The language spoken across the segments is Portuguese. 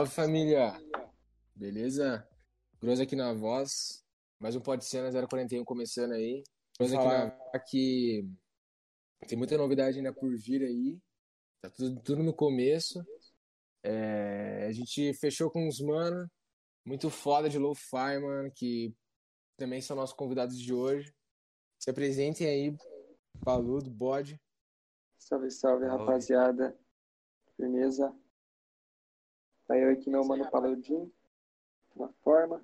Salve família! Beleza? Grosso aqui na voz. Mais um Pode Ser na 041 começando aí. Grosso aqui na voz que tem muita novidade ainda por vir aí. Tá tudo, tudo no começo. É, a gente fechou com uns mano muito foda de lo-fi, mano, que também são nossos convidados de hoje. Se apresentem aí, Paludo, Bode. Salve, salve, rapaziada. Firmeza. Tá eu aqui, meu mano Paludinho. Na forma.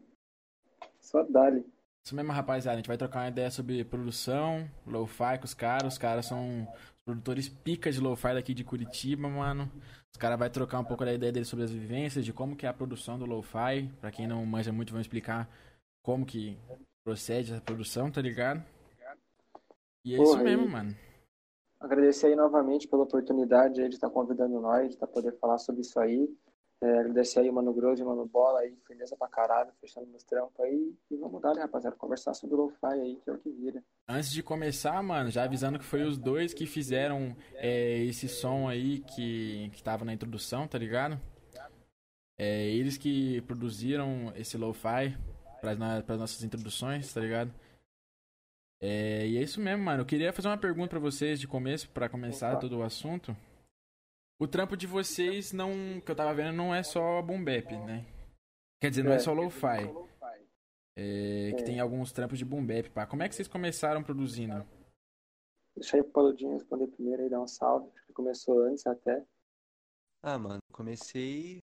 Só dali. Isso mesmo, rapaziada. A gente vai trocar uma ideia sobre produção, lo-fi com os caras. Os caras são os produtores pica de lo-fi daqui de Curitiba, mano. Os caras vão trocar um pouco da ideia deles sobre as vivências, de como que é a produção do lo-fi. Pra quem não manja muito, vão explicar como que procede essa produção, tá ligado? E é Porra, isso mesmo, mano. Agradecer aí novamente pela oportunidade de estar convidando nós, de estar poder falar sobre isso aí. É, agradecer aí o Mano Grosso e Mano Bola aí, firmeza pra caralho, fechando meus trampos aí. E vamos dar, né, rapaziada, conversar sobre o lo-fi aí, que é o que vira. Antes de começar, mano, já avisando que foi os dois que fizeram é, esse som aí que, que tava na introdução, tá ligado? É, eles que produziram esse lo-fi para as nossas introduções, tá ligado? É, e é isso mesmo, mano. Eu queria fazer uma pergunta para vocês de começo, para começar Opa. todo o assunto. O trampo de vocês, não, que eu tava vendo, não é só boom bap, né? Quer dizer, não é, é só lo-fi. É, que é. tem alguns trampos de boom bap, pá. Como é que vocês começaram produzindo? Deixa aí pro Paludinho responder primeiro e dar um salve. Acho que começou antes até. Ah, mano, comecei.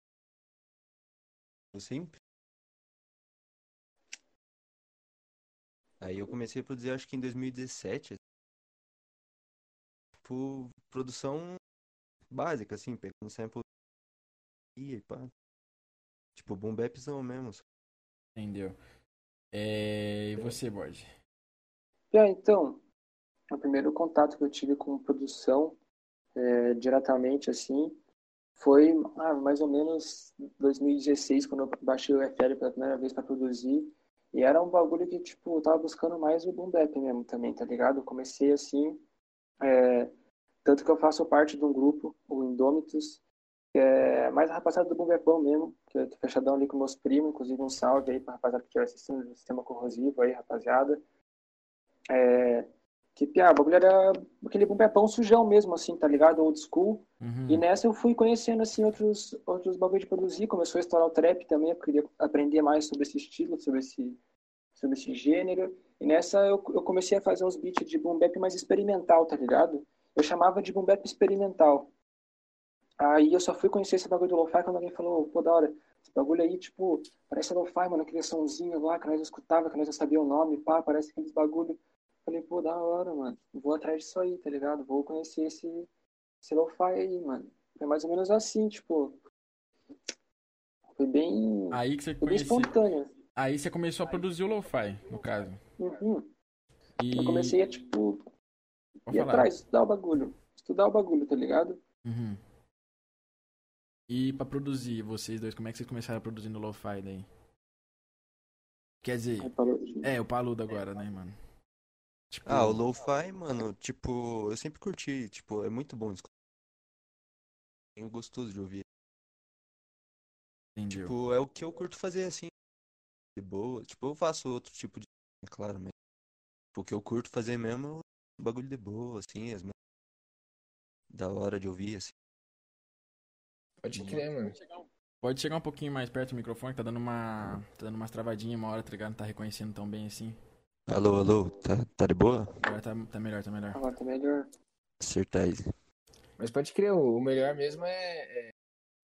Sempre. Aí eu comecei a produzir acho que em 2017. Tipo, produção básica, assim, pegando sample e pá. Tipo, boom bapzão mesmo. Entendeu. É... E você, Borges? É, então, o primeiro contato que eu tive com produção, é, diretamente assim, foi ah, mais ou menos 2016, quando eu baixei o FL pela primeira vez para produzir. E era um bagulho que, tipo, eu tava buscando mais o boom bap mesmo também, tá ligado? Eu comecei assim, é, tanto que eu faço parte de um grupo, o Indômitos, que é mais a rapaziada do boom bapão mesmo, que eu tô fechadão ali com meus primos, inclusive um salve aí pra rapaziada que estiver assistindo o sistema corrosivo aí, rapaziada. É, que, piá, o bagulho era aquele boom bapão sujão mesmo, assim, tá ligado? Old school. Uhum. E nessa eu fui conhecendo, assim, outros, outros bagulho de produzir. Começou a estourar o trap também, eu queria aprender mais sobre esse estilo, sobre esse, sobre esse gênero. E nessa eu, eu comecei a fazer uns beats de boom bap mais experimental, tá ligado? Eu chamava de boom bap experimental. Aí eu só fui conhecer esse bagulho do lo-fi quando alguém falou, pô, da hora, esse bagulho aí, tipo, parece lo-fi, mano, aquele somzinho lá que nós escutava, que nós não sabia o nome, pá, parece aqueles bagulho Falei, pô, da hora, mano. Vou atrás disso aí, tá ligado? Vou conhecer esse, esse lo-fi aí, mano. Foi mais ou menos assim, tipo. Foi bem. Aí que você foi bem espontâneo. Aí você começou a produzir o lo-fi, no caso. Uhum. E... Eu comecei a, tipo. Vou ir falar. atrás, estudar o bagulho. Estudar o bagulho, tá ligado? Uhum. E pra produzir, vocês dois, como é que vocês começaram a produzir no lo-fi daí? Quer dizer, é, o Paludo agora, né, mano? Tipo... Ah, o lo-fi, mano, tipo, eu sempre curti, tipo, é muito bom escutar. É gostoso de ouvir. Entendi. Tipo, é o que eu curto fazer assim, de boa. Tipo, eu faço outro tipo de, é claro, mas tipo, o que eu curto fazer mesmo é bagulho de boa, assim, as da hora de ouvir, assim. Pode crer, mano. Pode chegar um pouquinho mais perto do microfone, que tá dando uma. tá dando umas travadinhas uma hora, tá ligado? Não tá reconhecendo tão bem assim. Alô, alô, tá, tá de boa? Agora tá, tá melhor, tá melhor. Agora tá melhor. Acertar aí. Mas pode crer, o melhor mesmo é, é,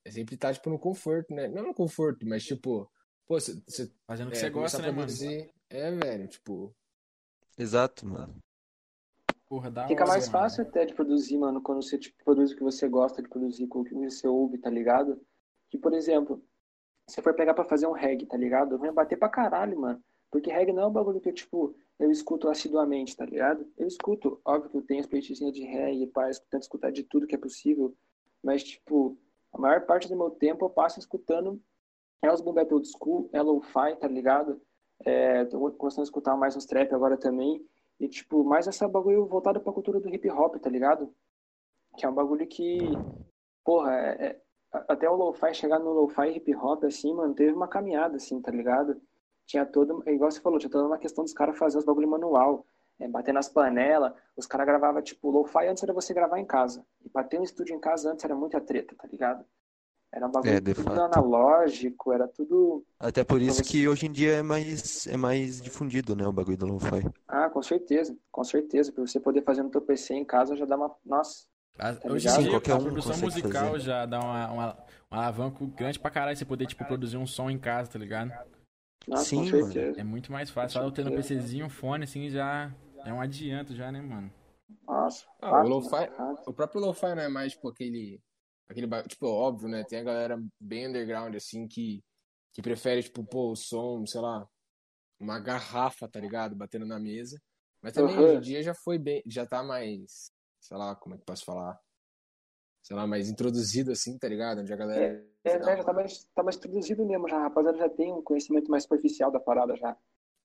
é sempre estar, tá, tipo, no conforto, né? Não no conforto, mas, tipo, pô, você... Fazendo o que você é, gosta, né, produzir... mano? É, velho, tipo... Exato, mano. Porra, Fica hora, mais mano. fácil até de produzir, mano, quando você, tipo, produz o que você gosta de produzir, com o que você ouve, tá ligado? Que, por exemplo, se for pegar pra fazer um reggae, tá ligado? Vai bater pra caralho, mano. Porque reggae não é um bagulho que, tipo, eu escuto assiduamente, tá ligado? Eu escuto, óbvio que eu tenho as playlists de reggae, pá, tento escutar de tudo que é possível, mas, tipo, a maior parte do meu tempo eu passo escutando é os boom bap old school, é lo-fi, tá ligado? É, tô gostando de escutar mais uns trap agora também, e, tipo, mais essa bagulho voltado pra cultura do hip hop, tá ligado? Que é um bagulho que, porra, é, é até o lo-fi chegar no lo-fi hip hop, assim, mano, teve uma caminhada, assim, tá ligado? Tinha todo, igual você falou, tinha toda uma questão dos caras fazer os bagulho manual, é, bater nas panelas, os caras gravavam, tipo, lo-fi antes era você gravar em casa. E pra ter um estúdio em casa antes era muita treta, tá ligado? Era um bagulho É, de tudo fato. analógico, era tudo. Até por isso você- que hoje em dia é mais, é mais difundido, né, o bagulho do lo-fi. Ah, com certeza, com certeza. Pra você poder fazer no teu PC em casa já dá uma. Nossa. A- Tá Hoje em dia, Qualquer a um produção consegue musical fazer. já dá uma, uma, um alavanco grande pra caralho você poder, tipo, produzir um som em casa, tá ligado? Nossa, Sim, mano. certeza. É muito mais fácil. Só eu tendo um PCzinho, um fone, assim, já é um adianto já, né, mano? Nossa. Ah, o lo-fi, o próprio lo-fi não é mais, tipo, aquele, aquele, tipo, óbvio, né, tem a galera bem underground, assim, que, que prefere, tipo, pô, o som, sei lá, uma garrafa, tá ligado, batendo na mesa, mas também Aham. hoje em dia já foi bem, já tá mais, sei lá, como é que posso falar, sei lá, mais introduzido, assim, tá ligado, onde a galera... É, né, já tá mais, tá mais introduzido mesmo, já. A rapaziada já tem um conhecimento mais superficial da parada já.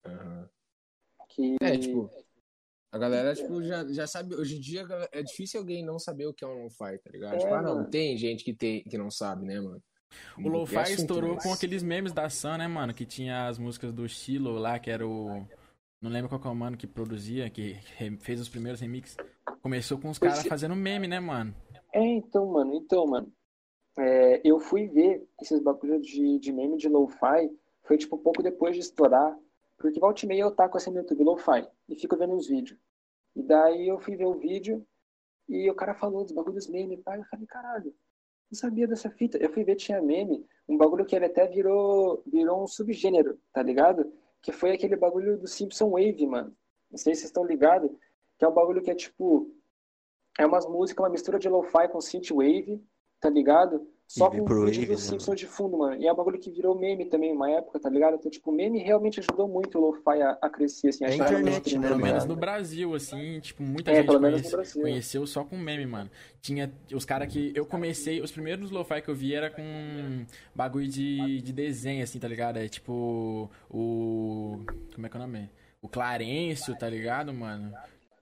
Aham. Que... É, tipo, a galera, tipo, já, já sabe, hoje em dia é difícil alguém não saber o que é um lo-fi, tá ligado? É, tipo, ah, não, mano. tem gente que, tem, que não sabe, né, mano? O Lo-Fi estourou mas- com aqueles memes da Sun, né, mano? Que tinha as músicas do Shiloh lá, que era o. Não lembro qual que é o mano que produzia, que fez os primeiros remixes. Começou com os caras é. fazendo meme, né, mano? É, então, mano, então, mano. é, eu fui ver esses bagulhos de, de meme de lo-fi, foi tipo um pouco depois de estourar, porque volta e meia eu taco assim no YouTube lo-fi e fico vendo uns vídeos. E daí eu fui ver o vídeo e o cara falou dos bagulhos meme, pai, eu falei, caralho, não sabia dessa fita. Eu fui ver, tinha meme, um bagulho que ele até virou, virou um subgênero, tá ligado? Que foi aquele bagulho do Simpson Wave, mano. Não sei se vocês estão ligados, que é um bagulho que é tipo, é umas músicas, uma mistura de lo-fi com synthwave, tá ligado? Só E com vaporwave, vídeo dos Simpsons de fundo, mano. E é um bagulho que virou meme também, uma época, tá ligado? Então, tipo, meme realmente ajudou muito o lo-fi a, a crescer, assim. a É chegar no internet, né, tá Pelo menos ligado? no Brasil, assim, tipo, muita É, gente conhece- conheceu só com meme, mano. Tinha os caras que eu comecei, os primeiros lo-fi que eu vi era com bagulho de, de desenho, assim, tá ligado? É tipo o. Como é que é o nome? O Clarencio, tá ligado, mano?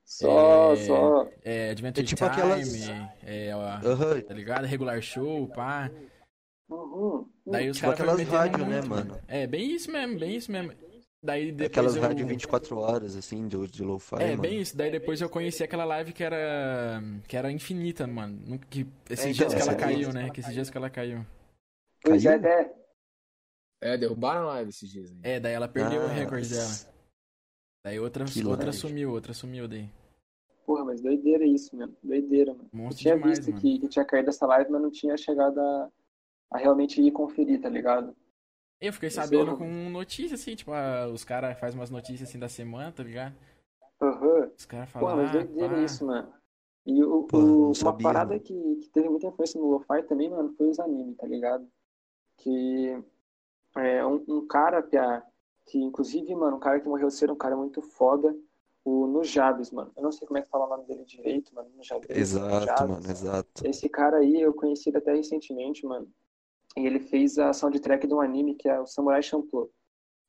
Só, É, só. É Adventure É tipo Time, aquelas- é, ó, Aham, tá ligado? Regular Show, pá. Uhum. Daí os Tipo caras foram aquelas rádio, né, mano? É, bem isso mesmo, bem isso mesmo. Daí depois aquelas eu... rádio 24 horas, assim, de, de lo-fi, É, mano. bem isso. Daí depois eu conheci aquela live que era que era infinita, mano. Que, esses É, dias então, que ela caiu, né? Que esses dias que ela caiu. Pois é, Caiu? é. É, derrubaram a live esses dias aí. É, daí ela perdeu o Ah, recorde dela. Daí outra, outra sumiu, outra sumiu daí. Porra, mas doideira isso, mano. Doideira, mano. Eu Monstro tinha demais, visto mano. que, que tinha caído essa live, mas não tinha chegado a, a realmente ir conferir, tá ligado? Eu fiquei Isso sabendo eu- com notícia, assim, tipo, ah, os caras fazem umas notícias assim da semana, tá ligado? Aham. Os caras Porra, falam, mas ah, doideira pá. isso, mano. E o, Pô, o- uma sabia, parada que, que teve muita influência no Lo-Fi também, mano, foi os animes, tá ligado? Que é um, um cara, que inclusive, mano, um cara que morreu cedo, um cara muito foda, o Nujabes, mano. Eu não sei como é que fala o nome dele direito, mano. Nujabes, Exato, Nujabes. mano, exato. Esse cara aí eu conheci ele até recentemente, mano. E ele fez a soundtrack de um anime que é o Samurai Champloo.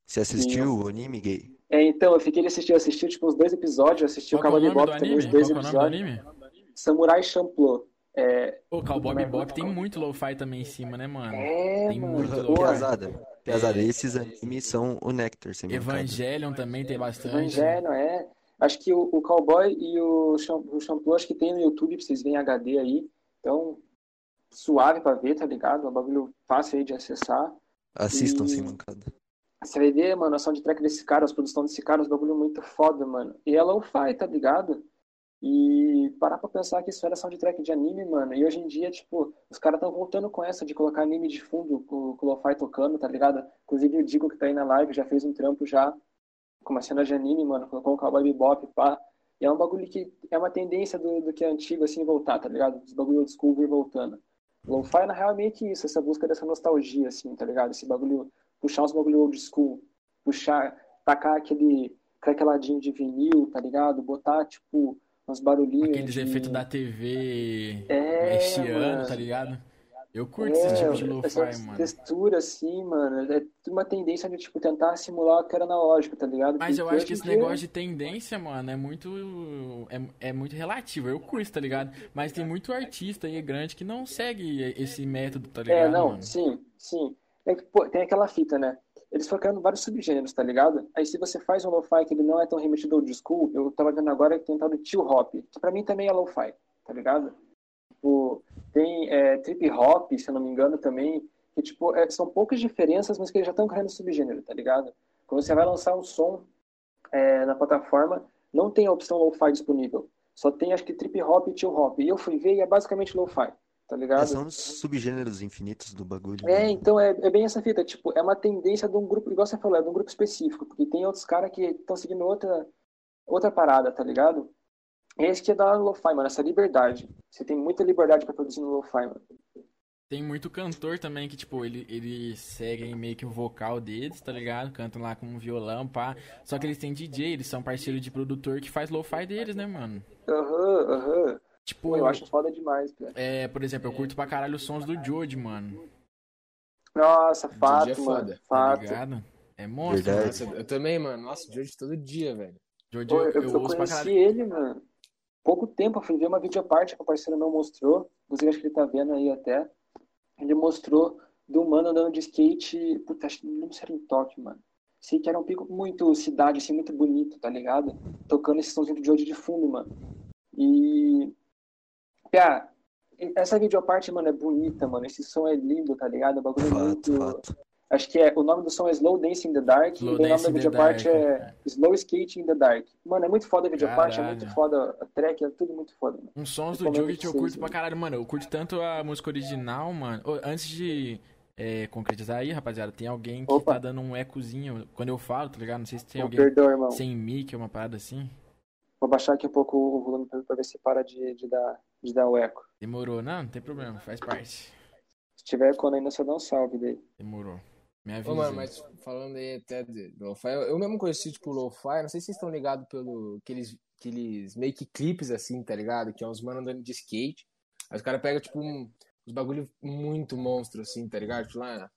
Você assistiu o anime gay? É, então, eu fiquei assistindo, assisti tipo uns dois episódios, eu assisti Qual o é Cowboy Bebop também, anime? os dois Qual que é o nome do episódios. anime? Samurai Champloo. É, O Cowboy Bebop tem muito lo-fi também em cima, né, mano? é Tem mano. muito lo-fi. Pesada. Pesada. Esses animes são o Nectar. Evangelion também tem bastante. Evangelho, é. Acho que o, o Cowboy e o, o Shampoo, acho que tem no YouTube, pra vocês verem HD aí. Então, suave pra ver, tá ligado? É um bagulho fácil aí de acessar. Assistam E- sem mancada. Você vai ver, mano, a soundtrack desse cara, as produções desse cara, os bagulho muito foda, mano. E ela o faz, tá ligado? E parar pra pensar que isso era soundtrack de anime, mano. E hoje em dia, tipo, os caras estão voltando com essa de colocar anime de fundo com, com o Lo-Fi tocando, tá ligado? Inclusive o Digo que tá aí na live já fez um trampo já com uma cena de anime, mano, colocou o Cowboy Bebop, pá. E é um bagulho que é uma tendência do, do que é antigo, assim, voltar, tá ligado? Os bagulho old school vir voltando. Lo-Fi, na real, é meio que isso, essa busca dessa nostalgia, assim, tá ligado? Esse bagulho, puxar uns bagulho old school, puxar, tacar aquele craqueladinho de vinil, tá ligado? Botar, tipo, uns barulhinhos Aqueles de... efeitos da TV É, este ano, tá ligado? Eu curto esse tipo de É, lo-fi, mano. textura, assim, mano, é uma tendência de, tipo, tentar simular o que era analógico, tá ligado? Mas eu Porque acho que esse dia- negócio de tendência, mano, é muito. É, é muito relativo. Eu curto, tá ligado? Mas tem muito artista aí grande que não segue esse método, tá ligado? É, não, mano? sim, sim. É que, pô, tem aquela fita, né? Eles foram criando vários subgêneros, tá ligado? Aí se você faz um lo-fi que ele não é tão remetido ao old school, eu tava vendo agora que tem um tal de chill hop, que pra mim também é lo-fi, tá ligado? Tipo, tem é, trip hop, se eu não me engano, também, que tipo, é, são poucas diferenças, mas que eles já estão criando subgênero, tá ligado? Quando você vai lançar um som é, na plataforma, não tem a opção lo-fi disponível. Só tem, acho que, trip hop e chill hop. E eu fui ver e é basicamente lo-fi, tá ligado? É, são os subgêneros infinitos do bagulho. É, né? então é, é bem essa fita, tipo, é uma tendência de um grupo, igual você falou, é de um grupo específico, porque tem outros caras que estão seguindo outra, outra parada, tá ligado? Esse que é da lo-fi, mano, essa liberdade. Você tem muita liberdade pra produzir no lo-fi, mano. Tem muito cantor também que, tipo, ele, eles seguem meio que o vocal deles, tá ligado? Cantam lá com um violão, pá. Só que eles têm DJ, eles são parceiros de produtor que faz lo-fi deles, né, mano? Aham, aham. Tipo, Pô, eu acho foda demais, cara. é, por exemplo, eu curto pra caralho os sons do Jode, mano. Nossa, Didi fato, é mano. Tá Fato. ligado? É monstro. Nossa, eu também, mano. Nossa, hoje todo dia, velho. Jode Pô, eu, eu, eu eu ouço pra conheci caralho. ele, mano. Pouco tempo, eu fui ver uma videoparte que o parceiro meu mostrou. Inclusive, acho que ele tá vendo aí até. Ele mostrou do mano andando de skate. Puta, acho que não lembro se era em Tóquio, mano. Sei que era um pico muito cidade, assim, muito bonito, tá ligado? Tocando esse somzinho de hoje de fundo, mano. E. Pia, essa videoparte, mano, é bonita, mano. Esse som é lindo, tá ligado? O bagulho é Fato, muito. fato. Acho que é. O nome do som é Slow Dance in the Dark. Slow e o nome da videoparte Dark. é Slow Skate in the Dark. Mano, é muito foda a videoparte, é muito foda a track, é tudo muito foda, mano. Uns sons do que eu curto pra caralho, mano. Eu curto tanto a música original, mano. Antes de é, concretizar aí, rapaziada, tem alguém que Opa. tá dando um ecozinho quando eu falo, tá ligado? Não sei se tem Pô, alguém Perdão, irmão. sem mic, uma parada assim. Vou baixar aqui um pouco o volume pra, pra ver se para de, de, dar, de dar o eco. Demorou, não, não tem problema, faz parte. Se tiver eco ainda, só dá um salve daí. Demorou. Me avisa. Ô, mano, mas falando aí até de de lo-fi, eu eu mesmo conheci, tipo, lo-fi, não sei se vocês estão ligados pelo aqueles, aqueles make clips assim, tá ligado? Que é uns mano andando de skate. Aí os caras pegam, tipo, um, uns bagulho muito monstro, assim, tá ligado? Tipo, lá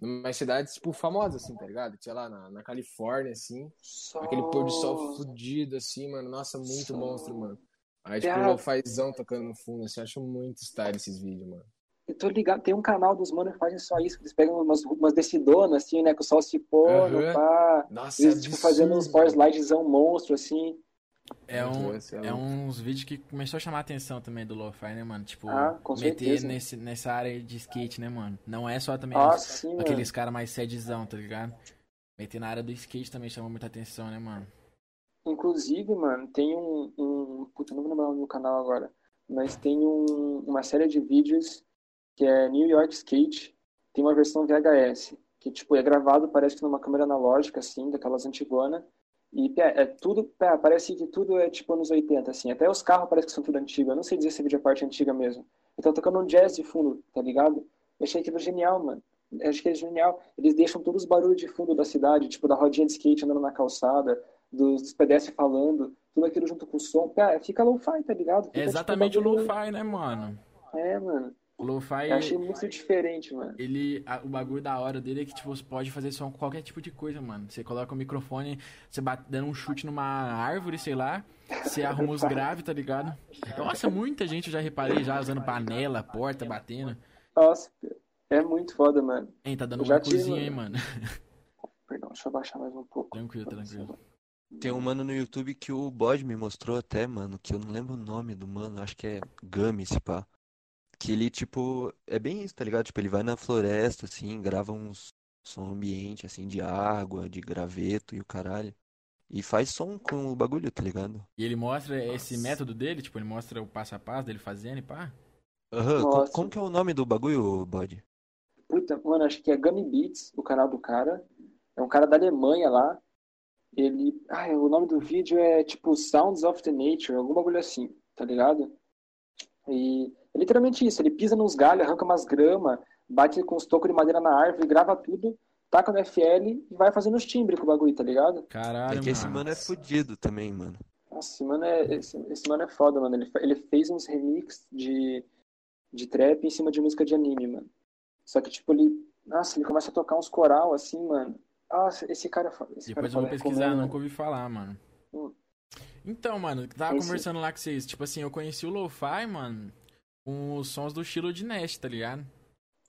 numa cidades, tipo, famosas, assim, tá ligado? Sei lá, na, na Califórnia, assim. Aquele pôr do sol fudido, assim, mano. Nossa, muito monstro, mano. Aí, tipo, Piada. lo-fizão tocando no fundo, assim, eu acho muito style esses vídeos, mano. Eu tô ligado, tem um canal dos manos que fazem só isso. Eles pegam umas, umas descidonas, assim, né? Com o sol se pondo, Aham. pá. Nossa, Eles, tipo, fazendo uns power slidezão monstro, assim. É, um, é é uns vídeos que começou a chamar a atenção também do Lo-Fi, né, mano? Tipo, Ah, meter nesse, nessa área de skate, né, mano? Não é só também Nossa, os- sim, aqueles caras mais sedzão, tá ligado? Meter na área do skate também chama muita atenção, né, mano? Inclusive, mano, tem um, um. Puta, eu não vou lembrar o nome do canal agora. Mas tem um, uma série de vídeos que é New York Skate. Tem uma versão VHS. Que, tipo, é gravado, parece que numa câmera analógica, assim, daquelas antigona. E pé, é tudo. Pé, parece que tudo é tipo anos 80, assim. Até os carros parece que são tudo antigos. Eu não sei dizer se a vídeo é parte antiga mesmo. Então tocando um jazz de fundo, tá ligado? Eu achei aquilo genial, mano. Eu Acho que é genial. Eles deixam todos os barulhos de fundo da cidade, tipo da rodinha de skate andando na calçada, dos, dos pedestres falando, tudo aquilo junto com o som. Cara, fica lo-fi, tá ligado? Fica, É tipo, exatamente o bagulho- Lo-Fi, né, mano? É, mano. O Lo-Fi, Eu achei muito diferente, mano. ele, a- o bagulho da hora dele é que, tipo, você pode fazer som com qualquer tipo de coisa, mano. Você coloca o microfone, você bate, dando um chute numa árvore, sei lá, você arruma os graves, tá ligado? Nossa, muita gente eu já reparei já usando panela, porta, batendo. Nossa, é muito foda, mano. Hein, tá dando uma cozinha, hein, mano. Perdão, deixa eu baixar mais um pouco. Tranquilo, tranquilo. Tem um mano no YouTube que o Bode me mostrou até, mano, que eu não lembro o nome do mano, acho que é Gami, se pá. Que ele, tipo, é bem isso, tá ligado? Tipo, ele vai na floresta, assim, grava uns som ambiente, assim, de água, de graveto e o caralho. E faz som com o bagulho, tá ligado? E ele mostra esse Nossa. método dele, tipo, ele mostra o passo a passo dele fazendo e pá. Aham, co- Nossa. como que é o nome do bagulho, Bode? Puta, mano, acho que é Gummy Beats, o canal do cara. É um cara da Alemanha lá. Ele. Ah, o nome do vídeo é tipo Sounds of the Nature, algum bagulho assim, tá ligado? E é literalmente isso, ele pisa nos galhos, arranca umas grama, bate com os tocos de madeira na árvore, grava tudo, taca no FL e vai fazendo os timbres com o bagulho, tá ligado? Caralho, É que esse mano. é fudido também, mano. Nossa, esse mano é, esse, esse mano é foda, mano. Ele, ele fez uns remix de. de trap em cima de música de anime, mano. Só que, tipo, ele. Nossa, ele começa a tocar uns coral assim, mano. Nossa, esse cara. Esse Depois cara eu vou pesquisar, recomendo. nunca ouvi falar, mano. Hum. Então, mano, tava Esse- conversando lá com vocês. Tipo assim, eu conheci o Lo-Fi, mano, com os sons do estilo de Nest, tá ligado?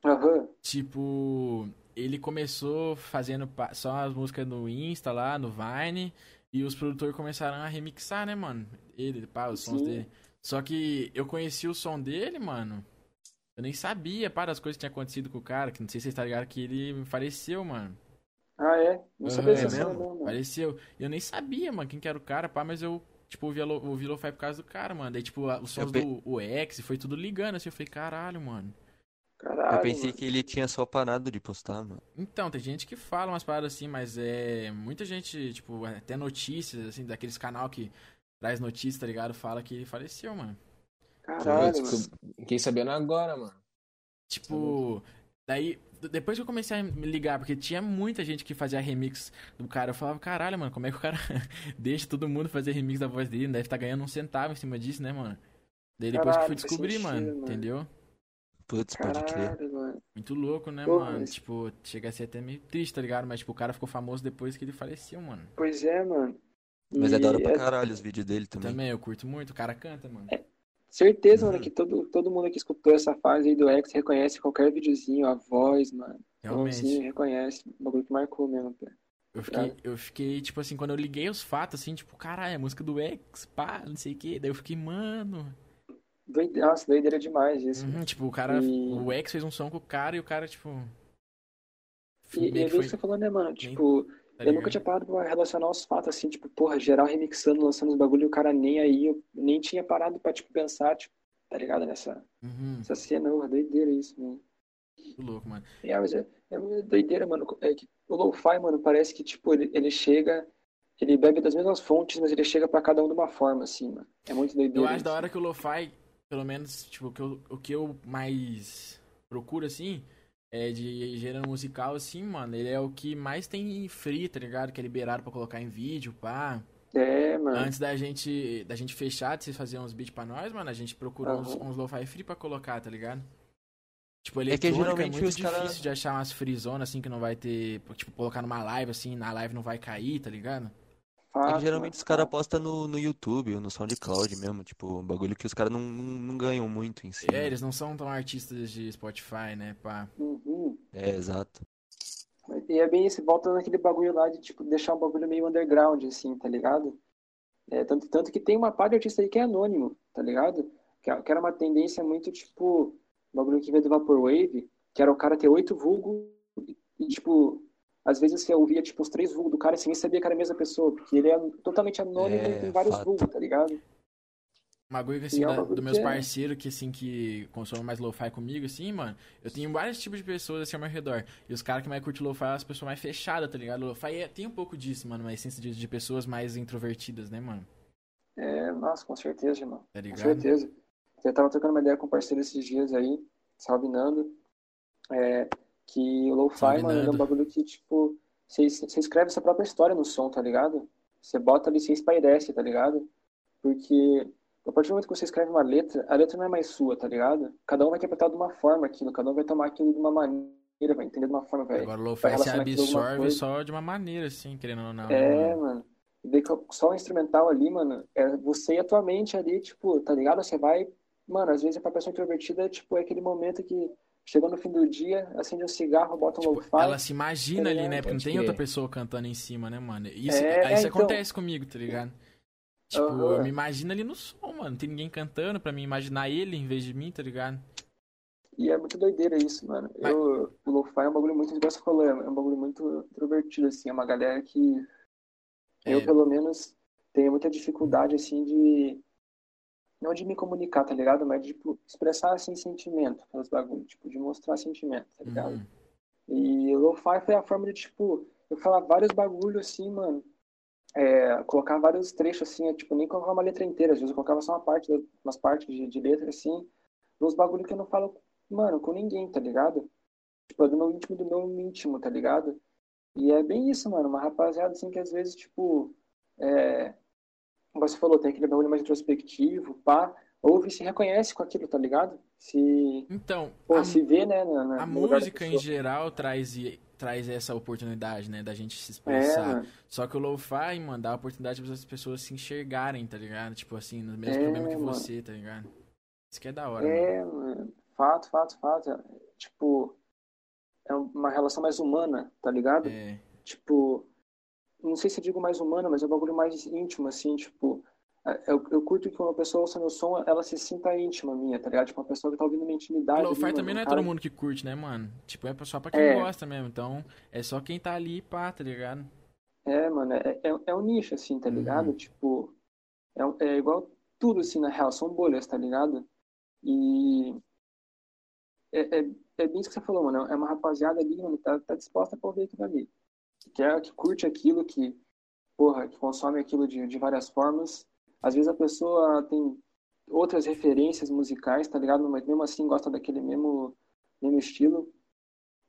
Aham. Tipo, ele começou fazendo só as músicas no Insta lá, no Vine, e os produtores começaram a remixar, né, mano? Ele, pá, os sons Sim. dele. Só que eu conheci o som dele, mano. Eu nem sabia, pá, das coisas que tinha acontecido com o cara, que não sei se vocês tá ligado que ele faleceu, mano. Ah, é? Não sabia dessa é mesmo? não, mano. Faleceu. Eu nem sabia, mano, quem que era o cara, pá, mas eu, tipo, ouvi, a Lo- ouvi Lo-Fi por causa do cara, mano. Daí, tipo, a- os sons pe- do o X foi tudo ligando, assim, eu falei, caralho, mano. Caralho. Eu pensei mano. que ele tinha só parado de postar, mano. Então, tem gente que fala umas paradas assim, mas é. Muita gente, tipo, até notícias, assim, daqueles canal que traz notícias, tá ligado? Fala que ele faleceu, mano. Caralho, Eu mano. Fiquei sabendo agora, mano. Tipo, daí, depois que eu comecei a me ligar, porque tinha muita gente que fazia remix do cara, eu falava, caralho, mano, como é que o cara deixa todo mundo fazer remix da voz dele? Não deve estar ganhando um centavo em cima disso, né, mano? Daí depois que eu Caralho, fui faz descobrir, sentido, mano, mano. entendeu? Putz, pode crer. Muito louco, né, Porra, mano? mas- Tipo, chega a ser até meio triste, tá ligado? Mas, tipo, o cara ficou famoso depois que ele faleceu, mano. Pois é, mano. Mas é E da hora pra caralho os vídeos dele também. Também, eu curto muito, o cara canta, mano. Certeza, Uhum. mano, que todo, todo mundo que escutou essa fase aí do X reconhece qualquer videozinho, a voz, mano. Realmente. Sim, reconhece. O bagulho que marcou mesmo, pô. Eu fiquei, eu fiquei, tipo assim, quando eu liguei os fatos, assim, tipo, caralho, é música do X, pá, não sei o quê. Daí eu fiquei, mano. Doide... Nossa, doideira demais isso. Uhum, tipo, o cara. E- O X fez um som com o cara e o cara, tipo. E, e é que bem foi, que você falou, né, mano? Tipo, tá eu nunca tinha parado pra relacionar os fatos, assim, tipo, porra, geral remixando, lançando os bagulho e o cara nem aí, eu nem tinha parado pra, tipo, pensar, tipo, tá ligado? Nessa, Uhum, nessa cena, porra, doideira isso, mano. muito louco, mano. É, mas é, é doideira, mano. É que o lo-fi, mano, parece que, tipo, ele, ele chega, ele bebe das mesmas fontes, mas ele chega pra cada um de uma forma, assim, mano. É muito doideira Eu acho da hora que o Lo-Fi, pelo menos, tipo, o que eu, o que eu mais procuro, assim, é de gênero musical, assim, mano, ele é o que mais tem free, tá ligado? Que é liberado pra colocar em vídeo, pá. É, mano. Antes da gente, da gente fechar, de vocês fazerem uns beats pra nós, mano, a gente procurou uns, Aham. uns lo-fi free pra colocar, tá ligado? Tipo, É que é, geralmente muito os cara- difícil de achar umas freezonas, assim, que não vai ter, tipo, colocar numa live, assim, na live não vai cair, tá ligado? É geralmente mano, os caras postam no, no YouTube ou no SoundCloud mesmo, tipo, um bagulho que os caras não, não, não ganham muito em si. É, né? eles não são tão artistas de Spotify, né, pá. Uhum. É, exato. E é bem isso, volta naquele bagulho lá de, tipo, deixar um bagulho meio underground, assim, tá ligado? É, tanto, tanto que tem uma parte de artista aí que é anônimo, tá ligado? Que, que era uma tendência muito, tipo, bagulho que veio do Vaporwave, que era o cara ter oito vulgos e, e, tipo, às vezes você ouvia, tipo, os três vulgos do cara sem nem saber que era a mesma pessoa, porque ele é totalmente anônimo É, com vários fato. vulgos, tá ligado? Bagulho assim, E é da, dos meus que é- parceiros que, assim, que consomem mais lo-fi comigo, assim, mano, eu tenho vários tipos de pessoas, assim, ao meu redor. E os caras que mais curtem lo-fi são as pessoas mais fechadas, tá ligado? Lo-fi é- tem um pouco disso, mano, uma essência de, de pessoas mais introvertidas, né, mano? É, nossa, com certeza, mano. Tá Com ligado? certeza. Eu tava trocando uma ideia com um parceiro esses dias aí, salve Nando, é, que o lo-fi, mano, é um bagulho que, tipo, você, escreve sua própria história no som, tá ligado? Você bota ali, você espairece, tá ligado? Porque a partir do momento que você escreve uma letra, a letra não é mais sua, tá ligado? Cada um vai interpretar de uma forma aquilo, cada um vai tomar aquilo de uma maneira, vai entender de uma forma, vai. Agora o lo-fi se absorve só de uma maneira, assim, querendo ou não. É, mano. mano. Só o instrumental ali, mano, é você e a tua mente ali, tipo, tá ligado? Você vai. Mano, às vezes pra pessoa introvertida, tipo, é aquele momento que chegou no fim do dia, acende um cigarro, bota um Tipo, lo-fi. ela se imagina tá ali, né? Porque não tem outra pessoa cantando em cima, né, mano? Isso, É, isso é, então. acontece comigo, tá ligado? Tipo, Aham. eu me imagino ali no som, mano. Não tem ninguém cantando pra me imaginar ele em vez de mim, tá ligado? E é muito doideira isso, mano. Mas- Eu, o lo-fi é um bagulho muito, igual você falou, é um bagulho muito introvertido, assim. É uma galera que eu, É. pelo menos, tenho muita dificuldade, assim, de. Não de me comunicar, tá ligado? Mas de, tipo, expressar, assim, sentimento pelos bagulhos. Tipo, de mostrar sentimento, tá ligado? Uhum. E lo-fi foi a forma de, tipo, eu falar vários bagulhos assim, mano. É, colocar vários trechos assim, é, tipo, nem colocar uma letra inteira, às vezes eu colocava só uma parte, umas partes de, de letra assim, nos bagulhos que eu não falo, mano, com ninguém, tá ligado? Tipo, é do meu íntimo do meu íntimo, tá ligado? E é bem isso, mano, uma rapaziada assim que às vezes, tipo, é, como você falou, tem aquele bagulho mais introspectivo, pá, ouve e se reconhece com aquilo, tá ligado? Se, Então, pô, a, se vê, né, na, na- a música em geral traz, traz essa oportunidade, né? Da gente se É, expressar. mano. Só que o lo-fi, mano, dá a oportunidade para as pessoas se enxergarem, tá ligado? Tipo assim, no mesmo É, problema que mano. você, tá ligado? Isso que é da hora, mano. É, mano. Fato, fato, fato. É, Tipo, é uma relação mais humana, tá ligado? É. Tipo, não sei se eu digo mais humana, mas é um bagulho mais íntimo, assim, tipo, é, eu, eu curto que quando uma pessoa ouça meu som, ela se sinta íntima minha, tá ligado? Tipo, uma pessoa que tá ouvindo minha intimidade. Lo-fi mano, também não é cara- todo mundo que curte, né, mano? Tipo, é só pra quem É. gosta mesmo. Então, é só quem tá ali, pá, tá ligado? É, mano, é, é, é um nicho, assim, tá ligado? Uhum. Tipo, é, é igual tudo, assim, na real, são bolhas, tá ligado? E é, é, é bem isso que você falou, mano, é uma rapaziada ali, mano, tá, tá disposta pra ouvir aquilo ali. Que, quer, que curte aquilo, que, porra, que consome aquilo de, de várias formas. Às vezes a pessoa tem outras referências musicais, tá ligado? Mas mesmo assim gosta daquele mesmo, mesmo estilo.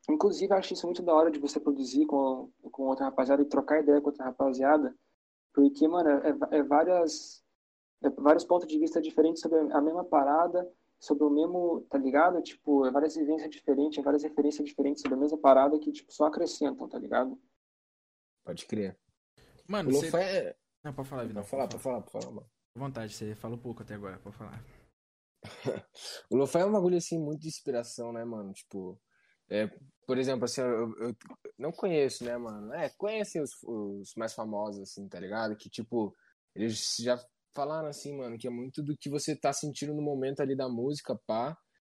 Inclusive, acho isso muito da hora de você produzir com, com outra rapaziada e trocar ideia com outra rapaziada, porque, mano, é, é várias, é vários pontos de vista diferentes sobre a mesma parada, sobre o mesmo, tá ligado? Tipo, é várias vivências diferentes, é várias referências diferentes sobre a mesma parada que, tipo, só acrescentam, tá ligado? Pode crer. Mano, O você... é... Não, pode falar, Vidal. Pode falar, pode falar, pode falar, mano. À vontade, você falou pouco até agora, pode falar. O lo-fi é um bagulho, assim, muito de inspiração, né, mano? Tipo, é, por exemplo, assim, eu, eu não conheço, né, mano? É, conhecem os, os mais famosos, assim, tá ligado? Que, tipo, eles já falaram, assim, mano, que é muito do que você tá sentindo no momento ali da música, pá,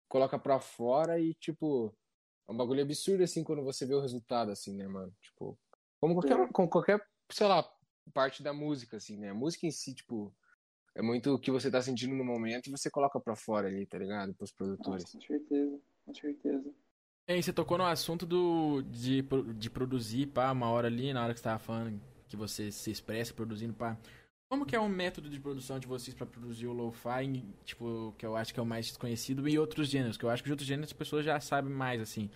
coloca pra fora e, tipo, é um bagulho absurdo, assim, quando você vê o resultado, assim, né, mano? Tipo, como qualquer, como qualquer, sei lá, parte da música, assim, né? A música em si, tipo, é muito o que você tá sentindo no momento e você coloca pra fora ali, tá ligado? Pros produtores. Nossa, com certeza, com certeza. E aí, você tocou no assunto do, de, de produzir, pá, uma hora ali, na hora que você tava falando que você se expressa produzindo, pá. Como que é o método de produção de vocês pra produzir o lo-fi, tipo, que eu acho que é o mais desconhecido, e outros gêneros, que eu acho que os outros gêneros as pessoas já sabem mais, assim.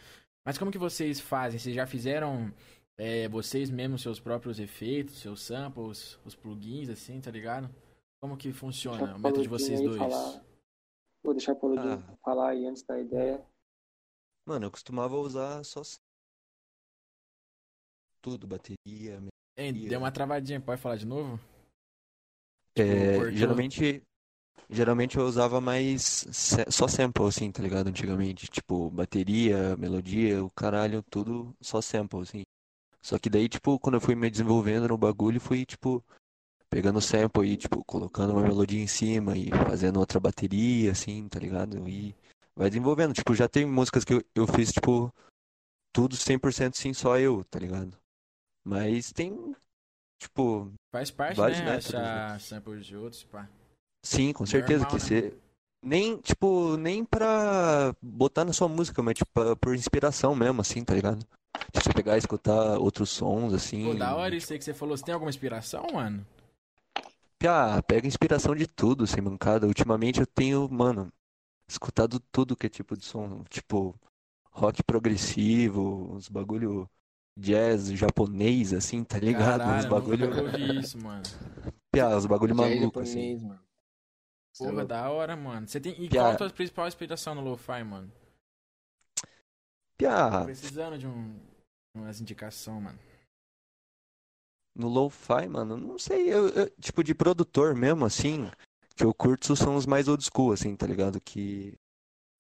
Mas como que vocês fazem? Vocês já fizeram é, vocês mesmos seus próprios efeitos, seus samples, os plugins, assim, tá ligado? Como que funciona o método de vocês dois? falar. Vou deixar o Pauludinho Ah. falar aí antes da ideia. Mano, eu costumava usar só tudo, bateria, Hein, deu uma travadinha, pode falar de novo? É, cortou. geralmente, geralmente eu usava mais só sample, assim, tá ligado? Antigamente, tipo, bateria, melodia, o caralho, tudo só sample, assim. Só que daí, tipo, quando eu fui me desenvolvendo no bagulho, fui, tipo, pegando sample e, tipo, colocando uma melodia em cima e fazendo outra bateria, assim, tá ligado? E vai desenvolvendo. Tipo, já tem músicas que eu, eu fiz, tipo, tudo 100% sim, só eu, tá ligado? Mas tem, tipo, Faz parte, né? métodos, Achar samples de outros, pá. Sim, com certeza Normal, que né, você nem, tipo, nem pra botar na sua música, mas tipo, por inspiração mesmo, assim, tá ligado? Tipo, você pegar e escutar outros sons, assim. Pô, da hora isso aí que você falou. Você tem alguma inspiração, mano? Ah, pega inspiração de tudo, sem mancada. Ultimamente eu tenho, mano, escutado tudo que é tipo de som, tipo, rock progressivo, uns bagulho jazz japonês, assim, tá ligado? Uns Caralho, bagulho, nunca ouvi isso, mano. Piá, uns bagulho é maluco, assim. japonês, mano. Cê é Porra, louco. da hora, mano. Você tem... E Piá. qual a tua principal inspiração no lo-fi, mano? Piá, Tô precisando de um... umas indicações, mano. No lo-fi, mano, não sei, eu, eu- tipo de produtor mesmo, assim, que eu curto são os mais old school, assim, tá ligado? Que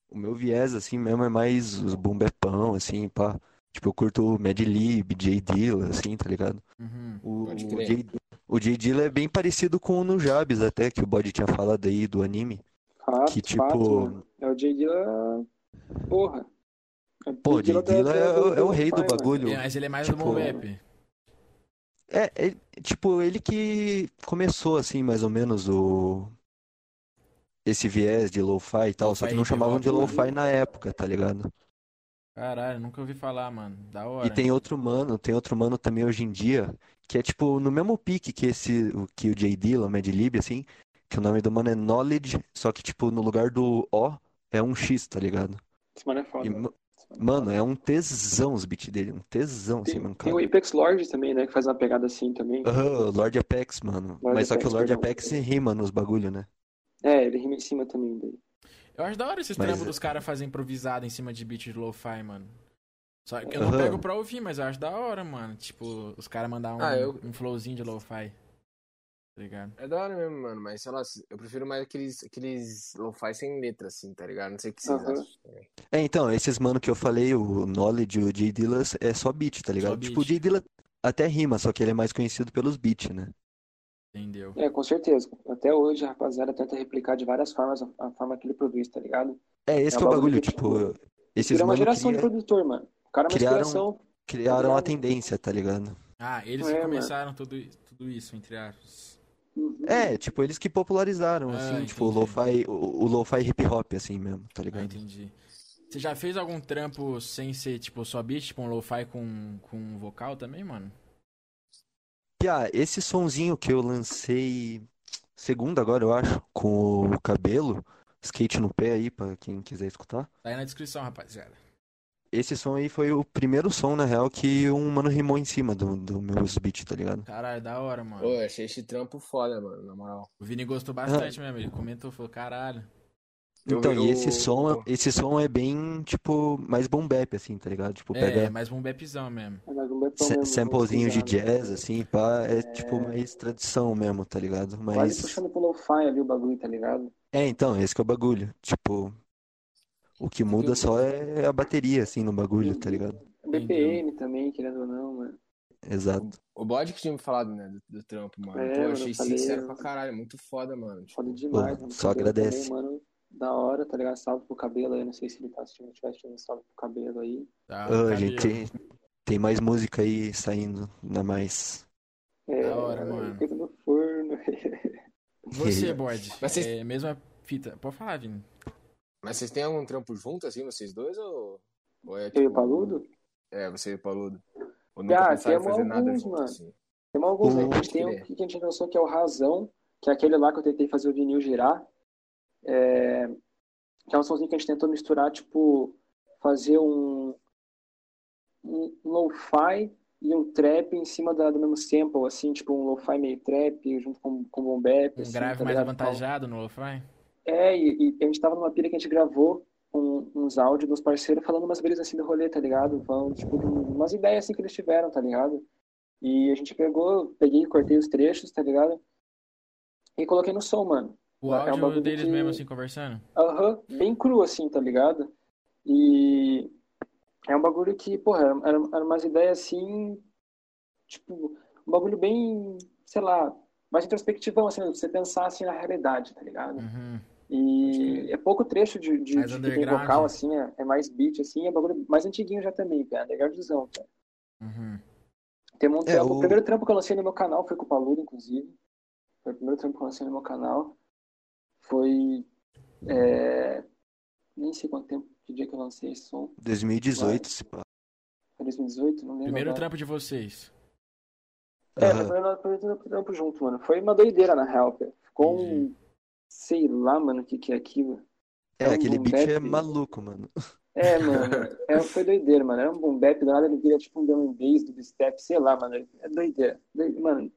o meu viés, assim, mesmo é mais os boom bapão, assim, pá. Tipo, eu curto o Mad Lib, J Dilla, assim, tá ligado? Uhum. O, o. J, o J Dilla é bem parecido com o Nujabes, até, que o Body tinha falado aí do anime. Fato, Que, tipo- fato. É o J. Dilla. Porra. Pô, o J. Dilla é, do- o- é o do rei do bagulho. É, Mas ele é mais do Tipo, boom bap. É, é, tipo, ele que começou, assim, mais ou menos, o... Esse viés de lo-fi e tal, só que não chamavam de lo-fi na época, tá ligado? Caralho, nunca ouvi falar, mano. Da hora. E tem outro mano, tem outro mano também hoje em dia, que é tipo no mesmo pique que esse, o- que o J Dilla, o Mad Lib, assim, que o nome do mano é Knowledge, só que tipo no lugar do O é um X, tá ligado? Esse mano é foda. E, mano é é um tesão os beats dele, um tesão, assim, Tem, mano, tem o Apex Lord também, né? Que faz uma pegada assim também. Aham, Lord Apex, mano. Lord Mas só que o Apex, Lord. Apex rima nos bagulho, né? É, ele rima em cima também daí. Eu acho da hora esses Mas- trampos dos caras fazer improvisado em cima de beat de lo-fi, mano. Só que eu não Aham. pego pra ouvir, mas eu acho da hora, mano. Tipo, os caras mandar um, Ah, eu- um flowzinho de lo-fi. Tá ligado? É da hora mesmo, mano, mas sei lá, eu prefiro mais aqueles, aqueles lo-fi sem letra, assim, tá ligado? Não sei o que vocês Aham. acham. É, então, esses mano que eu falei, o Knowledge, o J Dilla, é só beat, tá ligado? Só Tipo, beat. o J Dilla até rima, só que ele é mais conhecido pelos beats, né? Entendeu? É, com certeza. Até hoje a rapaziada tenta replicar de várias formas a, a forma que ele produz, tá ligado? É, esse É que é o bagulho que, tipo, esses uma geração de cria- produtor, mano. O cara é uma criaram- inspiração. criaram a ligado? tendência, tá ligado? Ah, eles É, mano. começaram tudo, tudo isso, entre aspas. Uhum. É, tipo, eles que popularizaram, Ah, assim, tipo, o lo-fi, o, o lo-fi hip hop, assim mesmo, tá Ah, ligado? entendi. Você já fez algum trampo sem ser, tipo, só beat, tipo um lo-fi com, com vocal também, mano? Piá, esse sonzinho que eu lancei segunda agora, eu acho, com o cabelo, skate no pé aí, pra quem quiser escutar. Tá aí na descrição, rapaziada. Esse som aí foi o primeiro som, na real, que um mano rimou em cima do, do meus beats, tá ligado? Caralho, da hora, mano. Pô, eu achei esse trampo foda, mano, na moral. O Vini gostou bastante mesmo. Ele comentou, falou, caralho. Eu- Então, e esse eu- som, esse som é bem, tipo, mais boom bap, assim, tá ligado? Tipo, É, pega mais um bepzão mesmo. É mais bepão sa- mesmo, samplezinho de jazz, assim, pá, é tipo mais tradição mesmo, tá ligado? Quase Mas, puxando pro lo-fi ali o bagulho, tá ligado? é, então, esse que é o bagulho. Tipo, o que muda só é a bateria, assim, no bagulho, tá ligado? BPM também, querendo ou não, mano. Exato. O bode que tinha me falado, né, do, do trampo, mano. É, Pô, eu mano, achei falei, sincero eu- pra caralho, muito foda, mano. Tipo, Foda demais, Pô, mano. só Cabelo agradece. Também, mano, da hora, tá ligado? Salve pro cabelo aí, não sei se ele tá assistindo, tiver assistindo, salve pro cabelo aí. Tá, Ah, cabelo. gente, tem, tem mais música aí saindo, ainda mais. É, Da hora, mano. Coisa do forno. Você, Bode, vocês- é mesma fita. Pode falar, Vini. Mas vocês têm algum trampo junto, assim, vocês dois, ou... ou é, Eu e o tipo, Paludo? É, você e o Paludo. Ou nunca Ah, pensaram em temos fazer nada alguns, junto, mano. assim? Tem alguns aí. A gente tem um crer. que a gente lançou que é o Razão, que é aquele lá que eu tentei fazer o vinil girar. É, Que é um somzinho que a gente tentou misturar, tipo, fazer um, um lo-fi e um trap em cima da- do mesmo sample, assim, tipo um lo-fi meio trap junto com, com boom bap, Um assim, grave tá mais avantajado no lo-fi? É, e, e a gente tava numa pilha que a gente gravou um- uns áudios dos parceiros falando umas brisas assim do rolê, tá ligado? Falando, tipo, umas ideias assim que eles tiveram, tá ligado? E a gente pegou, peguei, cortei os trechos, tá ligado? E coloquei no som, mano. O É áudio deles que- mesmo, assim, conversando? Aham, bem cru assim, tá ligado? E é um bagulho que, porra, era, era umas ideias assim, tipo, um bagulho bem, sei lá, mais introspectivão, assim, você pensar assim na realidade, tá ligado? Uhum. E é pouco trecho de, de, de que tem vocal, assim, é, é mais beat, assim, é bagulho mais antiguinho já também, cara, undergroundzão, cara. Uhum. Tem um É, trampo, o- o primeiro trampo que eu lancei no meu canal foi com o Paludo, inclusive. Foi o primeiro trampo que eu lancei no meu canal. Foi, é, nem sei quanto tempo, que dia que eu lancei esse som. 2018, se pá. Foi 2018, não lembro Primeiro agora. trampo de vocês. É, Aham. foi o primeiro trampo junto, mano. Foi uma doideira, na real, cara. Ficou um. Sei lá, mano, o que que é aquilo. É, É um aquele beat é maluco, mano. É, mano, é, foi doideira, mano. Era um boom bap, do nada ele vira tipo um drum and bass do step, sei lá, mano. É doideira. Doi- Mano,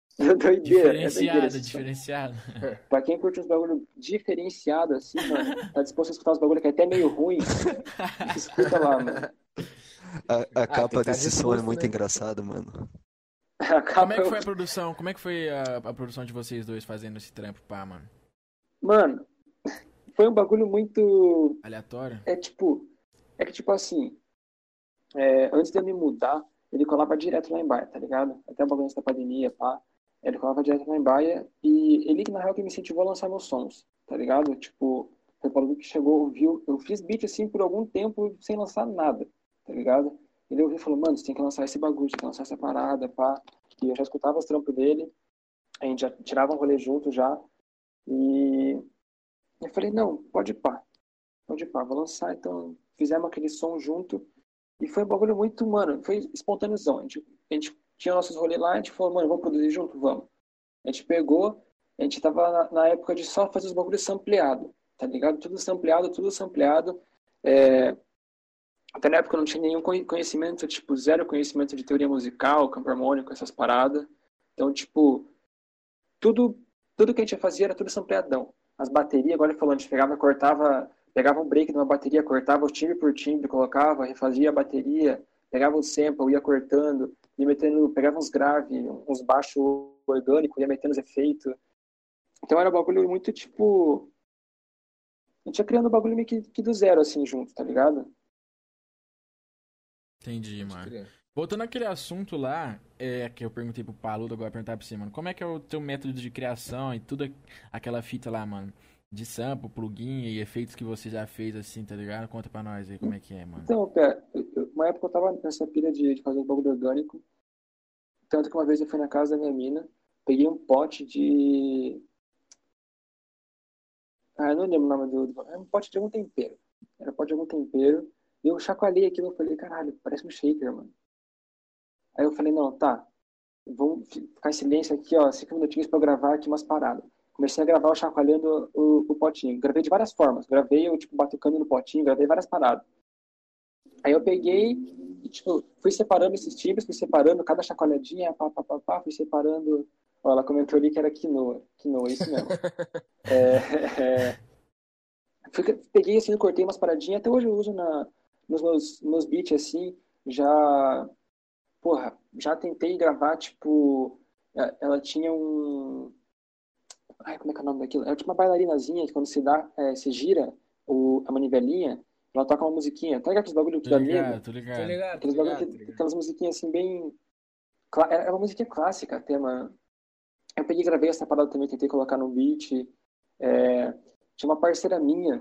é doideira. É doideira Diferenciado, esse som. diferenciado. Pra quem curte uns bagulho diferenciado, assim, mano, tá disposto a escutar uns bagulho que é até meio ruim, escuta lá, mano. A, a que capa tá desse som é muito né? engraçada, mano. Como é que foi a produção? Como é que foi a, a produção de vocês dois fazendo esse trampo, pá, mano? Mano, foi um bagulho muito Aleatório? É tipo, é que tipo assim, é, antes de eu me mudar, ele colava direto lá em Baia, tá ligado? Até o bagulho da pandemia, pá. Ele colava direto lá em Baia e ele que na real que me incentivou a lançar meus sons, tá ligado? Tipo, foi o bagulho que chegou, ouviu, eu fiz beat assim por algum tempo sem lançar nada, tá ligado? Ele ouviu e falou, mano, você tem que lançar esse bagulho, você tem que lançar essa parada, pá. E eu já escutava os trampos dele, a gente já tirava um rolê junto já. E eu falei, não, pode pá. Pode pá, vou lançar. Então, fizemos aquele som junto. E foi um bagulho muito, mano, foi espontâneozão. A gente, a gente tinha nossos rolês lá, a gente falou, mano, vamos produzir junto? Vamos. A gente pegou, a gente tava na, na época de só fazer os bagulhos sampleado, tá ligado? Tudo sampleado, tudo sampleado. É, até na época eu não tinha nenhum conhe- conhecimento, tipo, zero conhecimento de teoria musical, campo harmônico, essas paradas. Então, tipo, tudo, tudo que a gente fazia era tudo sampleadão. as baterias, agora ele falou, a gente pegava, cortava, pegava um break de uma bateria, cortava o timbre por timbre, colocava, refazia a bateria, pegava o sample, ia cortando, ia metendo, pegava uns graves, uns baixos orgânicos, ia metendo os efeitos. Então era um bagulho muito tipo. A gente ia criando um bagulho meio que, que do zero, assim, junto, tá ligado? Entendi, mano. Voltando àquele assunto lá, é, que eu perguntei pro Paludo, agora perguntar pra você, mano. Como é que é o teu método de criação e tudo aquela fita lá, mano? De sample, plugin e efeitos que você já fez, assim, tá ligado? Conta pra nós aí como é que é, mano. Então, pé, uma época eu tava nessa pilha de, de fazer um bagulho orgânico. Tanto que uma vez eu fui na casa da minha mina, peguei um pote de. Ah, eu não lembro o nome do. Era um pote de algum tempero. Era um pote de algum tempero. E eu chacoalhei aquilo e falei, caralho, parece um shaker, mano. Aí eu falei, não, tá. Vamos ficar em silêncio aqui, ó, cinco minutinhos pra eu gravar aqui umas paradas. Comecei a gravar chacoalhando o, o potinho. Gravei de várias formas. Gravei eu, tipo, batucando no potinho, gravei várias paradas. Aí eu peguei e, tipo, fui separando esses timbres, fui separando cada chacoalhadinha, pá, pá, pá, pá, fui separando. Ó, ela comentou ali que era quinoa. Quinoa, isso mesmo. é, é... Fui, peguei assim, cortei umas paradinhas, até hoje eu uso na, nos meus, meus beats, assim, já... Porra, já tentei gravar, tipo... É, ela tinha um... Ai, como é que é o nome daquilo? É tipo uma bailarinazinha que quando se dá, é, se gira o, a manivelinha, ela toca uma musiquinha. Tá ligado aqueles bagulho ligado, medo? tô ligado. Tô ligado, Aqueles tô bagulho ligado, que- tô ligado. aquelas musiquinhas assim bem. cla- É uma musiquinha clássica até, mano. Eu peguei e gravei essa parada também, tentei colocar no beat. É, Tinha uma parceira minha,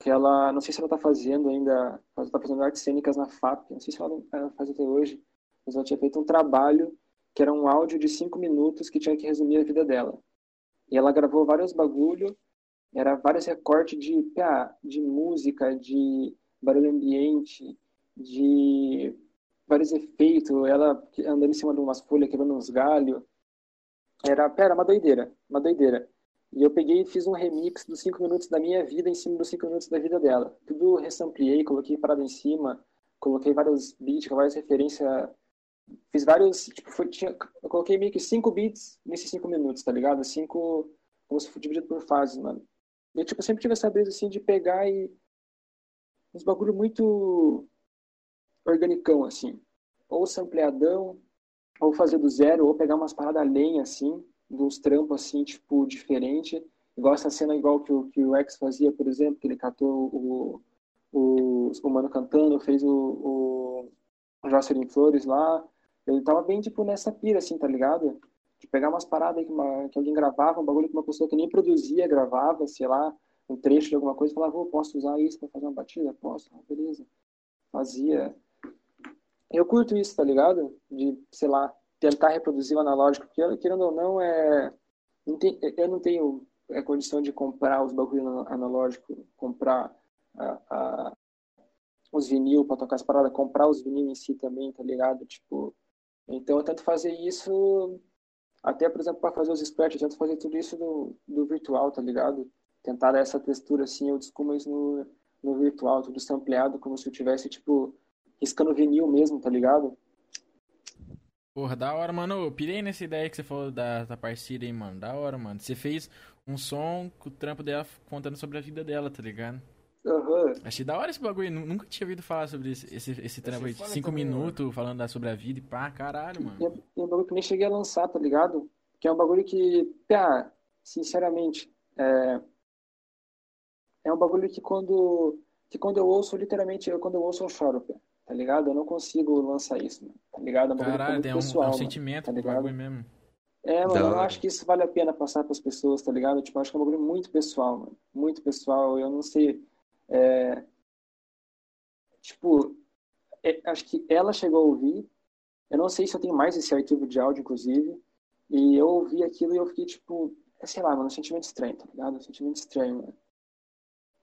que ela, não sei se ela tá fazendo ainda, ela tá fazendo artes cênicas na FAP, não sei se ela, ela faz até hoje, mas ela tinha feito um trabalho que era um áudio de cinco minutos que tinha que resumir a vida dela. E ela gravou vários bagulho, era vários recortes de, de música, de barulho ambiente, de vários efeitos, ela andando em cima de umas folhas, quebrando uns galhos. Era, pera, uma doideira, uma doideira. E eu peguei e fiz um remix dos 5 minutos da minha vida em cima dos 5 minutos da vida dela. Tudo ressampliei, coloquei parada em cima, coloquei vários beats, várias referências. Fiz vários, tipo, foi, tinha, eu coloquei meio que 5 beats nesses 5 minutos, tá ligado? Cinco, como se fosse dividido por fases, mano. E, tipo, eu sempre tive essa brisa, assim, de pegar e... Uns bagulho muito organicão, assim. Ou sampleadão, ou fazer do zero, ou pegar umas paradas além, assim, uns trampos, assim, tipo, diferente. Igual essa cena igual que o, que o X fazia, por exemplo, que ele catou o, o, o Mano cantando, fez o, o, o Jocelyn Flores lá. Ele tava bem, tipo, nessa pira, assim, tá ligado? De pegar umas paradas que, uma, que alguém gravava, um bagulho que uma pessoa que nem produzia gravava, sei lá, um trecho de alguma coisa, falava, oh, posso usar isso pra fazer uma batida? Posso, ah, beleza. Fazia. Eu curto isso, tá ligado? De, sei lá, tentar reproduzir o analógico, porque querendo ou não, é. não tem- eu não tenho é, condição de comprar os bagulhos analógicos, comprar a- a- os vinil pra tocar as paradas, comprar os vinil em si também, tá ligado? Tipo, então eu tento fazer isso, até por exemplo, para fazer os scratch, eu tento fazer tudo isso do, do virtual, tá ligado? Tentar dar essa textura assim, eu descubro isso no, no virtual, tudo sampleado, como se eu tivesse, tipo, riscando vinil mesmo, tá ligado? Porra, da hora, mano. Eu pirei nessa ideia que você falou da, da parceira aí, mano. Da hora, mano. Você fez um som com o trampo dela contando sobre a vida dela, tá ligado? Aham. Achei da hora esse bagulho. nu- Nunca tinha ouvido falar sobre esse, esse, esse trampo aí de foda 5 também, minutos falando sobre a vida e pá, caralho, mano. É, é um bagulho que eu nem cheguei a lançar, tá ligado? Que é um bagulho que, pá, sinceramente, é, é um bagulho que quando, que quando eu ouço, literalmente, eu, quando eu ouço, eu choro, pá, tá ligado? Eu não consigo lançar isso, mano, tá ligado? É um é Caralho, tem um, pessoal, é um mano, sentimento tá do ligado? bagulho mesmo. É, mano, Da eu hora. acho que isso vale a pena passar pras pessoas, tá ligado? Tipo, eu acho que é um bagulho muito pessoal, mano, muito pessoal, eu não sei, é, tipo, é, acho que ela chegou a ouvir, eu não sei se eu tenho mais esse arquivo de áudio, inclusive, e eu ouvi aquilo e eu fiquei, tipo, é, sei lá, mano, um sentimento estranho, tá ligado? Um sentimento estranho, mano.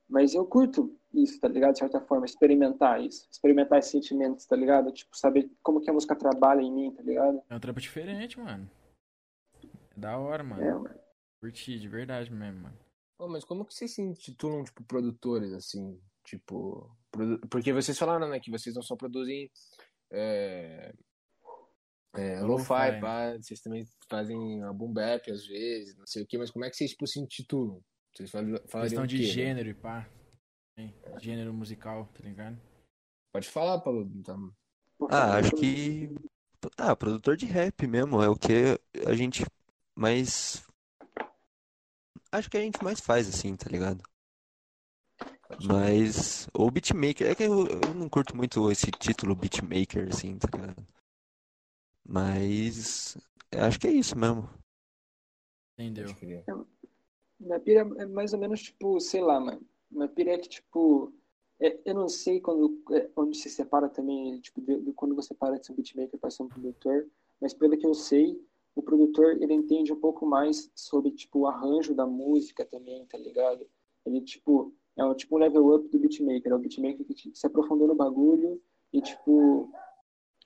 Mas eu curto isso, tá ligado? De certa forma, experimentar isso. Experimentar esses sentimentos, tá ligado? Tipo, saber como que a música trabalha em mim, tá ligado? É um trampo diferente, mano. É da hora, mano. É, mano. Curti, de verdade mesmo, mano. Ô, mas como que vocês se intitulam, tipo, produtores, assim? Tipo, produ- porque vocês falaram, né, que vocês não só produzem é, é, Lo-fi, né? pá, vocês também fazem a boom bap às vezes, não sei o quê, mas como é que vocês, tipo, se intitulam? Vocês falam, Questão de quê, gênero e pá. Gênero musical, tá ligado? Pode falar, Paulo. Então... Ah, acho que. Ah, produtor de rap mesmo. É o que a gente mais. Acho que a gente mais faz, assim, tá ligado? Mas. Ou beatmaker. É que eu, eu não curto muito esse título beatmaker, assim, tá ligado? Mas. Acho que é isso mesmo. Entendeu? Minha pira é mais ou menos tipo, sei lá, mano. Minha pira é que, tipo. É, eu não sei quando, é, onde se separa também, tipo, de, de, quando você para de ser um beatmaker para ser um produtor, mas pelo que eu sei, o produtor ele entende um pouco mais sobre tipo o arranjo da música também, tá ligado? Ele tipo é um tipo um level up do beatmaker, é o beatmaker que se aprofundou no bagulho e tipo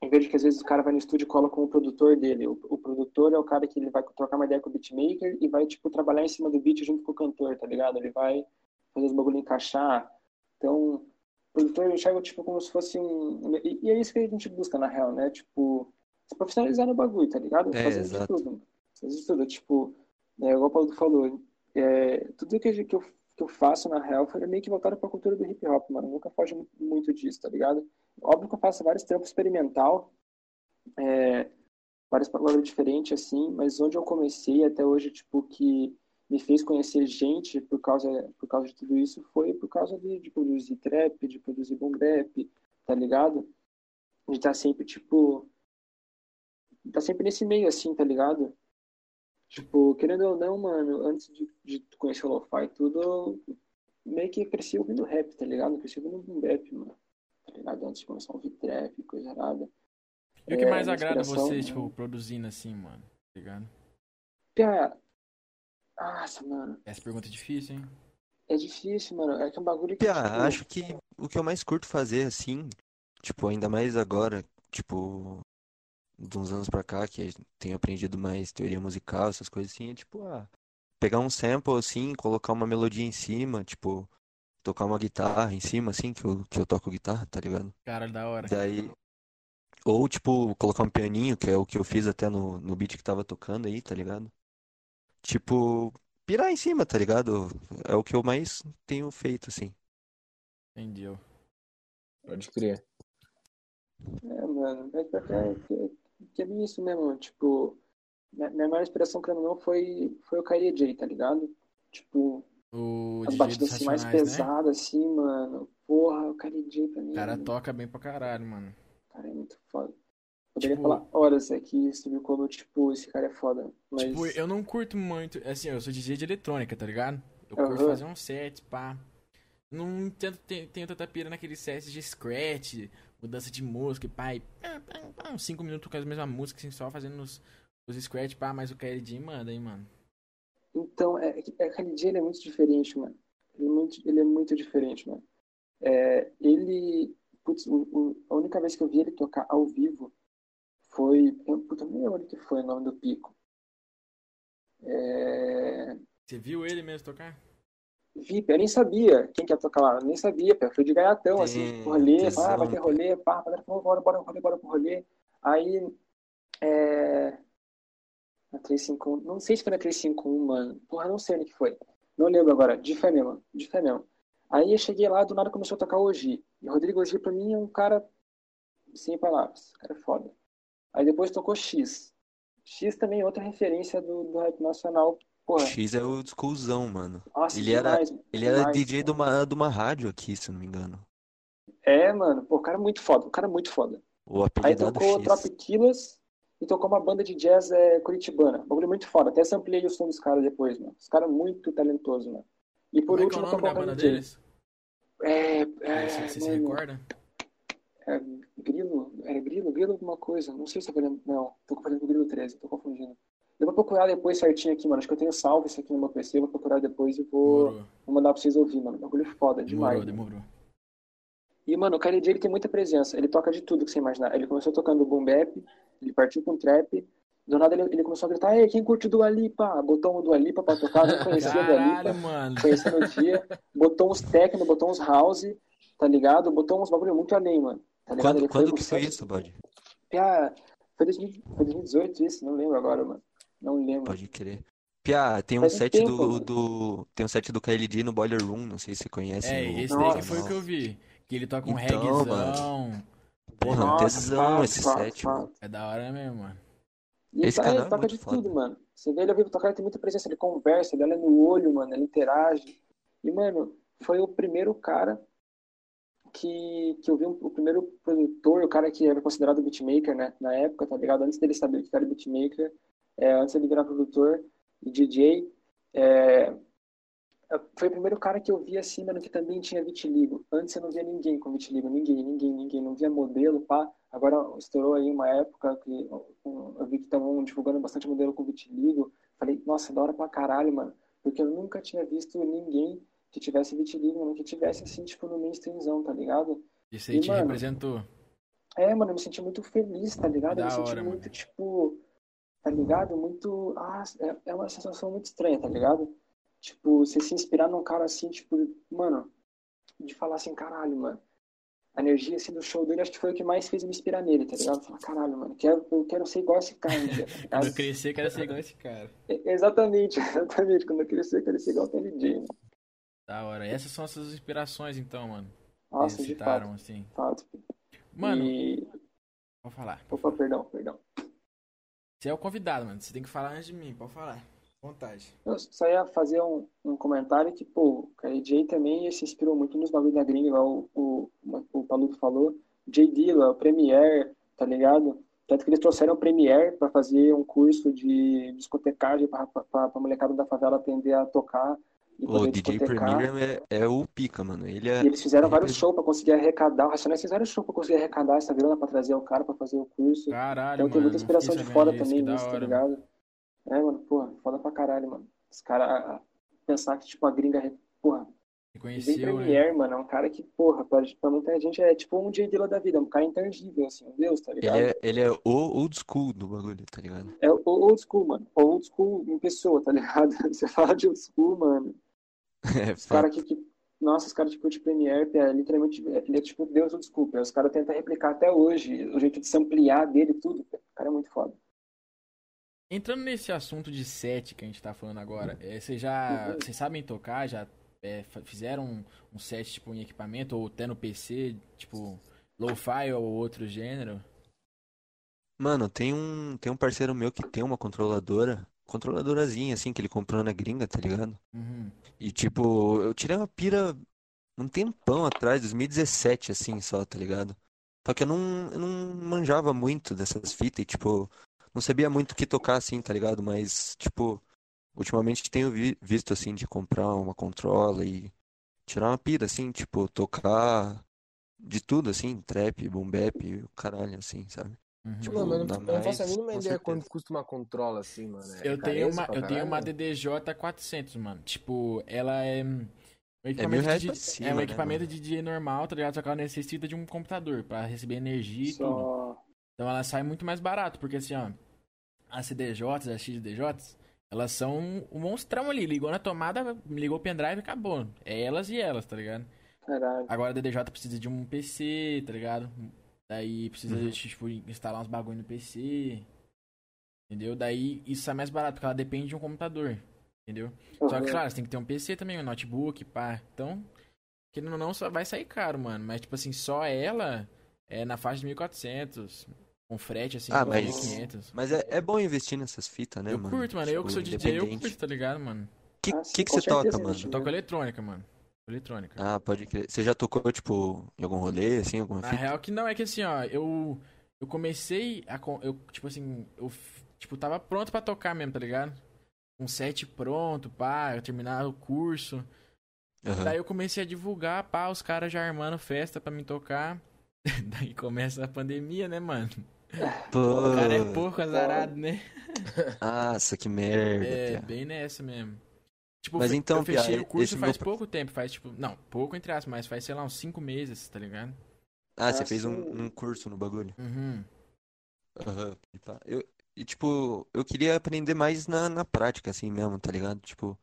vez de que às vezes o cara vai no estúdio e cola com o produtor dele. O, o, produtor é o cara que ele vai trocar uma ideia com o beatmaker e vai, tipo, trabalhar em cima do beat junto com o cantor, tá ligado? Ele vai fazer os bagulho encaixar. Então, o produtor enxerga, tipo, como se fosse um... E, e, é isso que a gente busca, na real, né? Tipo, se profissionalizar no bagulho, tá ligado? É, fazer exato. de tudo. Fazer de tudo. Tipo, é, igual o Paulo falou, é, tudo que, que, eu, que eu faço, na real, foi meio que voltado pra cultura do hip hop, mano. nunca foge muito disso, tá ligado? Óbvio que eu faço vários trampos experimental, é, várias palavras diferentes, assim, mas onde eu comecei até hoje, tipo, que me fez conhecer gente por causa, por causa de tudo isso foi por causa de, de produzir trap, de produzir boom bap, tá ligado? De estar tá sempre, tipo, tá sempre nesse meio, assim, tá ligado? Tipo, querendo ou não, mano, antes de, de conhecer o lo-fi e tudo, meio que cresci ouvindo rap, tá ligado? Cresci ouvindo boom bap, mano tá ligado? Antes de começar a ouvir trap, coisa nada. E o que é, mais agrada você, tipo, produzindo assim, mano? Tá ligado? Pia... Nossa, mano. Essa pergunta é difícil, hein? É difícil, mano. É que é um bagulho que. Pia, tipo... acho que o que eu mais curto fazer, assim, tipo, ainda mais agora, tipo, de uns anos pra cá, que tenho aprendido mais teoria musical, essas coisas assim, é tipo, ah, pegar um sample assim, colocar uma melodia em cima, tipo, tocar uma guitarra em cima, assim, que eu, que eu toco guitarra, tá ligado? Cara, da hora. Daí. Ou, tipo, colocar um pianinho, que é o que eu fiz até no, no beat que tava tocando aí, tá ligado? Tipo, pirar em cima, tá ligado? É o que eu mais tenho feito, assim. Entendeu. Pode crer. É, mano, é, é, é, que é bem isso mesmo, tipo, minha, minha maior inspiração, que não, foi, foi o Kyrie J, tá ligado? Tipo, o As batidas assim, mais né? pesadas, assim, mano. Porra, o cara DJ pra mim. O cara toca bem pra caralho, mano. O cara é muito foda. Poderia tipo... falar horas aqui sobre como, tipo, esse cara é foda. Mas... Tipo, eu não curto muito. Assim, eu sou DJ de eletrônica, tá ligado? Eu uhum. curto fazer um set, pá. Não tento, tenho tanta pira naqueles sets de scratch, mudança de música. E, uns 5 minutos com a mesma música, assim, só fazendo os, os scratch, pá. Mas o KLD manda, hein, mano. Então, é, é, dia ele é muito diferente, mano. Ele é muito, ele é muito diferente, mano. É, ele, putz, o, o, a única vez que eu vi ele tocar ao vivo foi, eu, puta, nem lembro que foi o nome do pico. É... Você viu ele mesmo tocar? Vi, eu nem sabia quem que ia tocar lá, eu nem sabia, pô. foi de gaiatão, assim, tipo, rolê, ah, vai ter rolê, pá, bora, bora, bora, bora, bora pro rolê. Aí, é... Na 351. Não sei se foi na 351, mano. Porra, não sei onde que foi. Não lembro agora. De fé mesmo. De fé mesmo. Aí eu cheguei lá, do nada começou a tocar Oji. E o Rodrigo Oji pra mim é um cara sem palavras. Cara é foda. Aí depois tocou X. X também é outra referência do, do rap nacional. Porra. X é o exclusão, mano. Nossa, ele demais, era, ele era DJ de uma, de uma rádio aqui, se não me engano. É, mano. Pô, o cara é muito foda. O cara é muito foda. O Aí tocou Tropiquilas e tocou uma banda de jazz é, curitibana. Um bagulho muito foda. Até samplei o som dos caras depois, mano. Os caras muito talentosos, mano. E por Como último, é que é o nome da banda deles? É, é, você, você se recorda? É, Grilo, era Grilo, Grilo alguma coisa. Não sei se eu falando. Não, tô confundindo com o Grilo 13, tô confundindo. Eu vou procurar depois certinho aqui, mano. Acho que eu tenho salvo isso aqui no meu PC. Eu vou procurar depois e vou, vou mandar pra vocês ouvir, mano. Bagulho foda demais. Demorou, demorou. E, mano, o Kennedy, ele tem muita presença. Ele toca de tudo que você imaginar. Ele começou tocando boom bap, ele partiu com trap. Do nada ele, ele começou a gritar, ei, quem curte do Alipa? Botou um do Alipa pra tocar, não conhecia do Alipa. mano. Conhecia no dia. Botou uns techno, botou uns house, tá ligado? Botou uns bagulho muito além, mano. Tá quando quando foi que foi isso, Bud? Pia, foi, 2000, foi 2018 isso, não lembro agora, mano. Não lembro. Pode crer. Pia, tem um Faz set tempo, do, mano. do. Tem um set do KLJ no Boiler Room, não sei se você conhece. É, o- esse daí Nossa. foi o que eu vi. Que ele toca um Então, reggaezão. Porra, Nossa, tesão esse fato, set, fato. mano. É da hora mesmo, mano. E Esse tá- canal ele é toca de foda. tudo, mano. Você vê ele ao vivo tocar, ele tem muita presença, ele conversa, ele olha no olho, mano, ele interage. E, mano, foi o primeiro cara que, que eu vi, um- o primeiro produtor, o cara que era considerado beatmaker, né, na época, tá ligado? Antes dele saber o que era beatmaker, é, antes dele virar produtor e DJ, é, foi o primeiro cara que eu vi assim, mano, que também tinha vitiligo. Antes eu não via ninguém com vitiligo, ninguém, ninguém, ninguém, não via modelo, pá. Agora estourou aí uma época que eu vi que estavam divulgando bastante modelo com vitiligo. Falei, nossa, da hora pra caralho, mano. Porque eu nunca tinha visto ninguém que tivesse vitiligo, mano, que tivesse assim, tipo, no mainstreamzão, tá ligado? Isso aí E, te mano, representou. É, mano, eu me senti muito feliz, tá ligado? Da eu me senti hora, muito, mano. tipo, tá ligado? Muito. Ah, é, é uma sensação muito estranha, tá ligado? Tipo, você se inspirar num cara assim, tipo, mano, de falar assim, caralho, mano. A energia assim do show dele, acho que foi o que mais fez me inspirar nele, tá ligado? Falar, caralho, mano, quero, eu quero ser igual esse cara dia, tá Quando eu crescer, quero ser igual esse cara. Exatamente, exatamente. Quando eu crescer, eu quero ser igual aquele DJ, mano. Da hora. Essas são as suas inspirações, então, mano. Nossa, Eles de citaram, fato, assim. fato. Mano, E... pode falar. Opa, perdão, perdão. Você é o convidado, mano. Você tem que falar antes de mim. Pode falar. Vontade. Eu só ia fazer um, um comentário que, pô, o KJ também se inspirou muito nos bagulhos da gringa, igual o, o, o Paluto falou. J. Dilla, o Premiere, tá ligado? Tanto que eles trouxeram o Premiere pra fazer um curso de discotecagem pra pra molecada da favela aprender a tocar O DJ. Premier é, é o pica, mano. Ele é. E eles fizeram vários representa- shows pra conseguir arrecadar. O Racionais fizeram show pra conseguir arrecadar essa grana pra trazer o cara pra fazer o curso. Caralho, Então tem mano. muita inspiração de sabendo fora disso, também nisso, tá ligado? É, mano, porra, foda pra caralho, mano. Os caras pensar que, tipo, a gringa, porra, vem Reconheceu, né? Premiere, mano, é um cara que, porra, pra, pra muita gente é tipo um J. Dilla da vida, é um cara intangível, assim, um deus, tá ligado? Ele é, ele é o old school do bagulho, tá ligado? É o old school, mano. O old school em pessoa, tá ligado? Você fala de old school, mano. É, Os caras que, que. Nossa, os caras tipo de Premiere, é, literalmente, ele é tipo Deus do desculpa. Os caras tentam replicar até hoje o jeito de se ampliar dele tudo. O cara é muito foda. Entrando nesse assunto de set que a gente tá falando agora, é, vocês já. Uhum. Vocês sabem tocar? Já é, fizeram um, um set tipo em equipamento ou até no PC, tipo lo-fi ou outro gênero? Mano, tem um, tem um parceiro meu que tem uma controladora, controladorazinha assim, que ele comprou na gringa, tá ligado? Uhum. E tipo, eu tirei uma pira um tempão atrás, 2017 assim só, tá ligado? Só que eu não, eu não manjava muito dessas fitas e tipo, não sabia muito o que tocar assim, tá ligado? Mas tipo, ultimamente tenho vi- visto assim de comprar uma controla e tirar uma pira assim, tipo, tocar de tudo assim, trap, boom bap, o caralho assim, sabe? Uhum. Tipo, Mano, eu não, eu não faço a mínima ideia certeza. quanto custa uma controla assim, mano. É Eu tenho uma, eu tenho uma? DDJ 400, mano. Tipo, ela é um mil equipamento reais de, pra é cima, um né, equipamento de DJ normal, tá ligado? Só que ela necessita de um computador pra receber energia e tudo. Só. Então ela sai muito mais barato, porque assim, ó, as CDJs, as XDJs, elas são um monstrão ali. Ligou na tomada, ligou o pendrive e acabou. É elas e elas, tá ligado? Caralho. Agora a DDJ precisa de um PC, tá ligado? Daí precisa, Uhum. tipo, instalar uns bagulho no PC. Entendeu? Daí isso sai mais barato, porque ela depende de um computador. Entendeu? Só que, Uhum. claro, você tem que ter um PC também, um notebook, pá. Então, querendo ou não, só vai sair caro, mano. Mas, tipo assim, só ela é na faixa de 1.400. Com frete, assim, Ah, de mas- 1.500. Mas é, é bom investir nessas fitas, né, Eu mano? curto, mano. Eu que Tipo, sou DJ, eu independente. curto, tá ligado, mano? Que, Ah, sim, que, que com você toca, mano? Eu toco eletrônica, mano. Eletrônica. Ah, pode crer. Você já tocou, tipo, em algum rolê, assim, alguma Na fita? real que não, é que assim, ó, eu. Eu comecei a. Eu, tipo assim, eu tipo, tava pronto pra tocar mesmo, tá ligado? Um set pronto, pá, eu terminar o curso. Daí eu comecei a divulgar, pá, os caras já armando festa pra me tocar. Daí começa a pandemia, né, mano? Pô, O cara é porco azarado, né? nossa, que merda, É, Pia. bem nessa mesmo. Tipo, Mas então, eu fechei Pia, o curso esse faz meu- pouco tempo, faz tipo. Não, pouco entre aspas, mas faz, sei lá, uns cinco meses, tá ligado? Ah, você Ah, fez um, um curso no bagulho? Uhum. Aham. E pá. Eu, e, tipo, eu queria aprender mais na, na prática, assim mesmo, tá ligado? Tipo,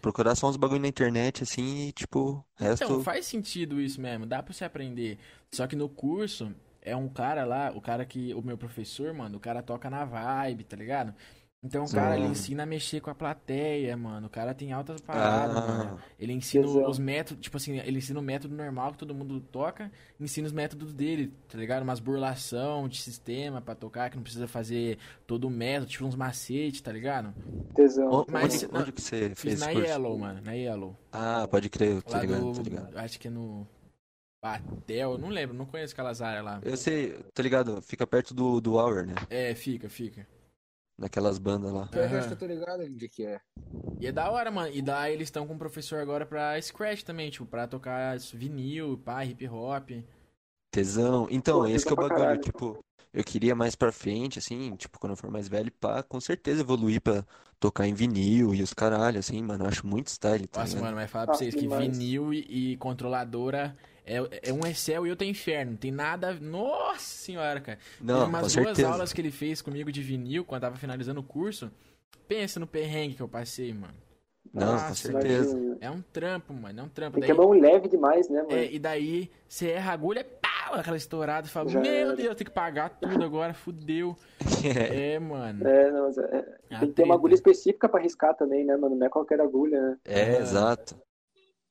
procurar só uns bagulho na internet, assim, e, tipo, o resto... Então, faz sentido isso mesmo, dá pra você aprender. Só que no curso, é um cara lá, o cara que. O meu professor, mano, o cara toca na vibe, tá ligado? Então, cara, ele ensina a mexer com a plateia, mano. O cara tem altas paradas, Ah. mano. Ele ensina os métodos, tipo assim, ele ensina o método normal que todo mundo toca, ensina os métodos dele, tá ligado? Umas burlação de sistema pra tocar, que não precisa fazer todo o método, tipo uns macetes, tá ligado? Tesão. Onde, Mas- onde, não, onde que você Fiz fez na curso? Yellow, mano, na Yellow. Ah, pode crer, tô Lá ligado, do, tô ligado. acho que é no Batel, não lembro, não conheço aquelas áreas lá. Eu sei, tô ligado, fica perto do, do Hour, né? É, fica, fica. Naquelas bandas lá. Eu acho que eu tô ligado onde que é. E é da hora, mano. E daí eles estão com um professor agora pra Scratch também, tipo, pra tocar vinil, pá, hip hop. Tesão. Então, Pô, esse que é o bagulho, caralho. tipo, eu queria mais pra frente, assim, tipo, quando eu for mais velho, pá, com certeza evoluir pra tocar em vinil e os caralho, assim, mano, eu acho muito style, tá Nossa, ligado? mano, mas falar pra Nossa, vocês que demais. vinil e, e controladora é, é um é céu e outro é inferno. Não tem nada. Nossa senhora, cara. Não, Teve umas com duas certeza. aulas que ele fez comigo de vinil quando tava finalizando o curso. Pensa no perrengue que eu passei, mano. Não, com Nossa, certeza. Imagina. É um trampo, mano. É um trampo. Tem que Daí, é mão leve demais, né, mano? é, e daí você erra a agulha, pau, aquela estourada. e fala, Já meu era. Deus, tem que pagar tudo agora, fudeu. É, É, mano. É, não, mas é- É a tem que ter uma agulha específica pra riscar também, né, mano? Não é qualquer agulha, né? é, Ah. exato.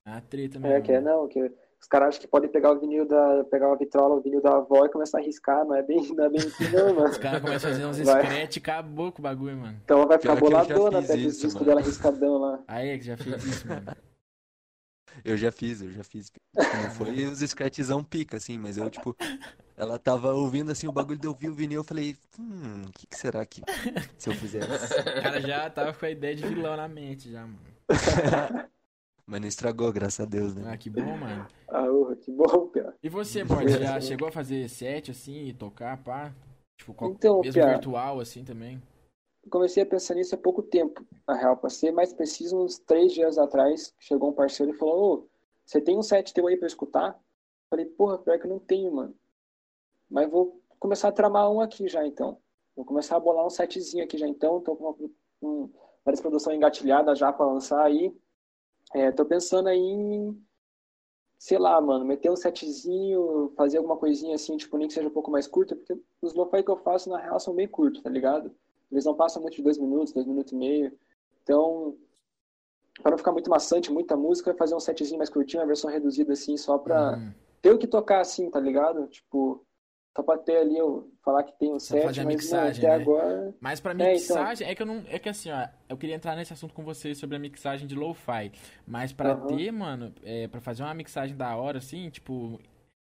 É a treta É, mesmo. que é, não, que os caras acham que podem pegar o vinil da. pegar uma vitrola, o vinil da avó e começar a riscar, não é bem, não é bem assim, não, mano. Os caras começam a fazer uns scratch e acabou com o bagulho, mano. Então ela vai ficar Pior eu boladona fiz até o isso, disco mano. dela riscadão lá. Aí é que já fez isso, mano. Eu já fiz, eu já fiz. Não foi os scratchzão pica, assim, mas eu, tipo, ela tava ouvindo, assim, o bagulho de ouvir o vinil, eu falei, hum, o que que será que se eu fizesse? O cara já tava com a ideia de vilão na mente, já, mano. Mas não estragou, graças a Deus, né? Ah, que bom, mano. Ah, urra, que bom, cara. E você, Bord, já chegou a fazer set, assim, e tocar, pá? Tipo, qual- Então, mesmo Pia, virtual, assim, também? comecei a pensar nisso há pouco tempo, na real, pra ser mais preciso, uns três dias atrás, chegou um parceiro e falou, ô, você tem um set teu aí pra escutar? Falei, porra, pior que eu não tenho, mano. Mas vou começar a tramar um aqui já, então. Vou começar a bolar um setzinho aqui já, então. Tô com, uma, com várias produções engatilhadas já pra lançar aí. É, tô pensando aí em, sei lá, mano, meter um setzinho, fazer alguma coisinha assim, tipo, nem que seja um pouco mais curta, porque os lo-fi que eu faço, na real, são bem curtos, tá ligado? Eles não passam muito de dois minutos, dois minutos e meio. Então, para não ficar muito maçante, muita música, fazer um setzinho mais curtinho, uma versão reduzida assim, só pra Hum. ter o que tocar assim, tá ligado? Tipo, só pra ter ali, eu falar que tem um Só set, fazer a mas mixagem, não, até né? agora. Mas pra É, então. mixagem, é que eu não. É que assim, ó, eu queria entrar nesse assunto com vocês sobre a mixagem de lo-fi. Mas pra Aham. ter, mano, é, pra fazer uma mixagem da hora, assim, tipo,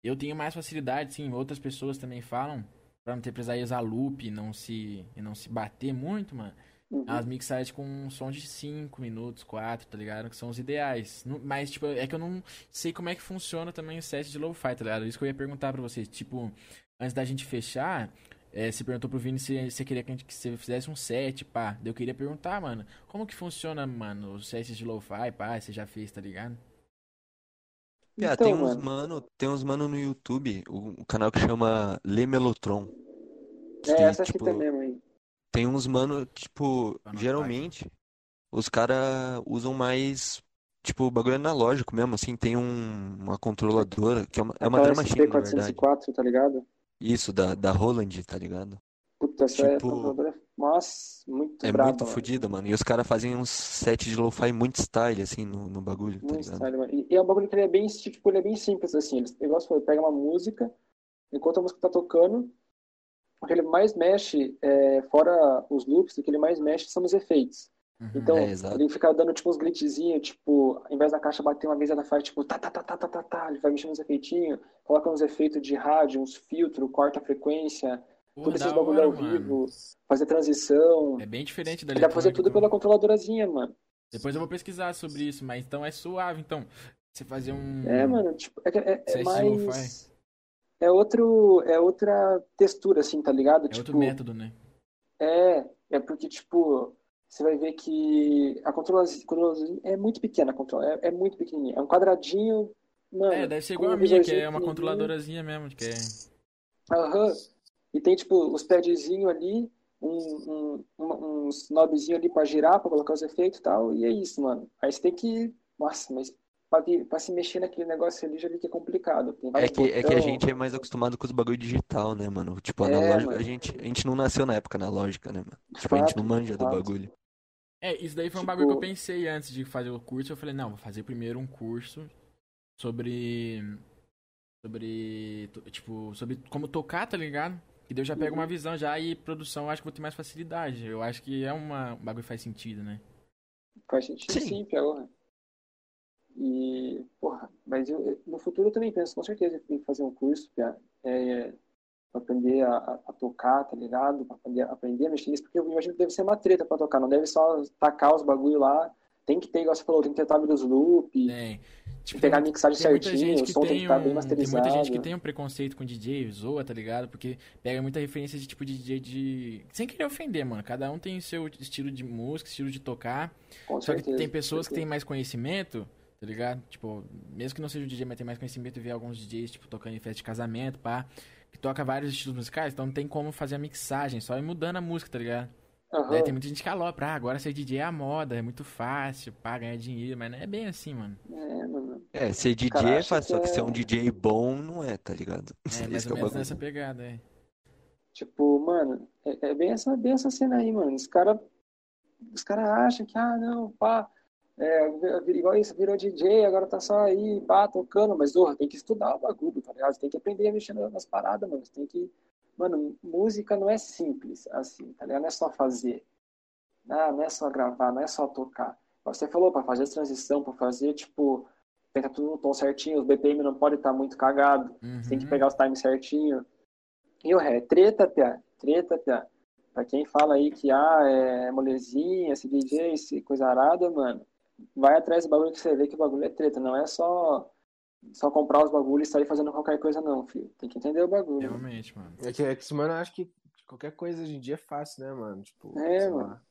eu tenho mais facilidade, sim, outras pessoas também falam, pra não ter precisar usar loop e não se, e não se bater muito, mano. Uhum. As mixagens com um som de 5 minutos, 4, tá ligado? Que são os ideais. Mas, tipo, é que eu não sei como é que funciona também o set de lo-fi, tá ligado? Isso que eu ia perguntar pra vocês. Tipo, antes da gente fechar, é, você perguntou pro Vini se você queria que, a gente, que você fizesse um set, pá. Eu queria perguntar, mano, como que funciona, mano, os sets de lo-fi, pá, você já fez, tá ligado? Pia, Então, tem uns mano. mano, tem uns mano no YouTube, o, o canal que chama Le Melotron. Que, É, essa tipo, fita mesmo aí. tem uns mano, tipo, geralmente, os cara usam mais, tipo, bagulho analógico mesmo, assim, tem um, uma controladora, que é uma, é uma Aquela drum machine, na verdade. SP404, tá ligado? Isso, da, da Roland, tá ligado? Puta, essa é Tipo- controladora. Nossa, muito É braba, muito mano. fodida, mano. E os caras fazem uns sets de lo-fi muito style, assim, no, no bagulho, tá Muito ligado? style, mano. E, e é um bagulho que ele é bem, tipo, ele é bem simples, assim. Ele, igual você falou, ele pega uma música, enquanto a música tá tocando, o que ele mais mexe, é, fora os loops, o que ele mais mexe são os efeitos. Uhum. Então, É, ele fica dando, tipo, uns glitchzinhos, tipo, ao invés da caixa bater uma vez, ela faz, tipo, tá, tá, tá, tá, tá, tá, tá, ele vai mexendo uns efeitinhos, coloca uns efeitos de rádio, uns filtros, corta a frequência, Pô, tudo esses bagulho ao mano. vivo, fazer transição. É bem diferente da Dá pra fazer tudo pela controladorazinha, mano. Depois eu vou pesquisar sobre isso, mas então é suave, então. Você fazer um... É, mano, tipo, é, que- é, é de mais. É outro. É outra textura, assim, tá ligado? É outro Tipo, método, né? é, é porque, tipo, você vai ver que a controlazinha é muito pequena, a controla, é, é muito pequenininha. É um quadradinho, mano. É, deve ser igual a minha, que é uma controladorazinha mesmo, que é... Aham. E tem, tipo, os padzinhos ali, um, um, um, uns knobzinhos ali pra girar, pra colocar os efeitos e tal, e é isso, mano. Aí você tem que. Nossa, mas pra, pra se mexer naquele negócio ali já vi que é complicado. É que, é que a gente é mais acostumado com os bagulho digital, né, mano? Tipo, É, analógico, a mano. gente, a gente não nasceu na época analógica, né, mano? Tipo, a gente fato, não manja do fato. bagulho. É, isso daí foi um Tipo- bagulho que eu pensei antes de fazer o curso. Eu falei, não, vou fazer primeiro um curso sobre. Sobre. Tipo, sobre como tocar, tá ligado? Que daí eu já pego Uhum. uma visão já e produção eu acho que vou ter mais facilidade. Eu acho que é uma, um bagulho que faz sentido, né? Faz sentido Sim. sim, pior. E, porra, mas eu, no futuro eu também penso, com certeza, que tem que fazer um curso é, pra aprender a, a- tocar, tá ligado? Pra aprender, aprender a mexer nisso, porque eu imagino que deve ser uma treta pra tocar, não deve só tacar os bagulho lá. Tem que ter, igual você falou, tem que ter tab dos loop, Tem. Tipo, pegar a mixagem certinho, gente o que som tem que tem estar bem um- masterizado. Tem muita gente que tem um preconceito com DJ, zoa, tá ligado? Porque pega muita referência de tipo de DJ de. Sem querer ofender, mano. Cada um tem seu estilo de música, estilo de tocar. Com Só que certeza. tem pessoas que têm mais conhecimento, tá ligado? Tipo, mesmo que não seja um DJ, mas tem mais conhecimento e vê alguns DJs, tipo, tocando em festa de casamento, pá, que toca vários estilos musicais, então não tem como fazer a mixagem, só ir mudando a música, tá ligado? Aham. Daí tem muita gente que alopra, ah, agora ser DJ é a moda, é muito fácil, pá, ganhar dinheiro, mas não é bem assim, mano. É, mano. É, ser DJ é fácil, só que que ser é- um DJ bom não é, tá ligado? É, mais que ou é o menos nessa pegada, é. Tipo, mano, é, é bem, essa, bem essa cena aí, mano. Os caras os cara acham que, ah, não, pá, é, igual isso, virou DJ, agora tá só aí, pá, tocando, mas, porra, tem que estudar o bagulho, tá ligado? Você tem que aprender a mexer nas paradas, mano. Você tem que. Mano, música não é simples assim, tá ligado? Não é só fazer. Ah, não é só gravar, não é só tocar. Você falou, pra fazer a transição, pra fazer, tipo, tá tudo no tom certinho, os BPM não pode estar muito cagado. Você tem que Uhum. pegar os times certinho. E o ré, treta, pia. Treta, pia. Pra quem fala aí que, ah, é molezinha, esse DJ, esse coisa arada, mano, vai atrás do bagulho que você vê que o bagulho é treta. Não é só, só comprar os bagulhos e sair fazendo qualquer coisa, não, filho. Tem que entender o bagulho. Realmente, mano. É que, é que, mano, eu acho que qualquer coisa hoje em dia é fácil, né, mano? Tipo, É, mano. lá.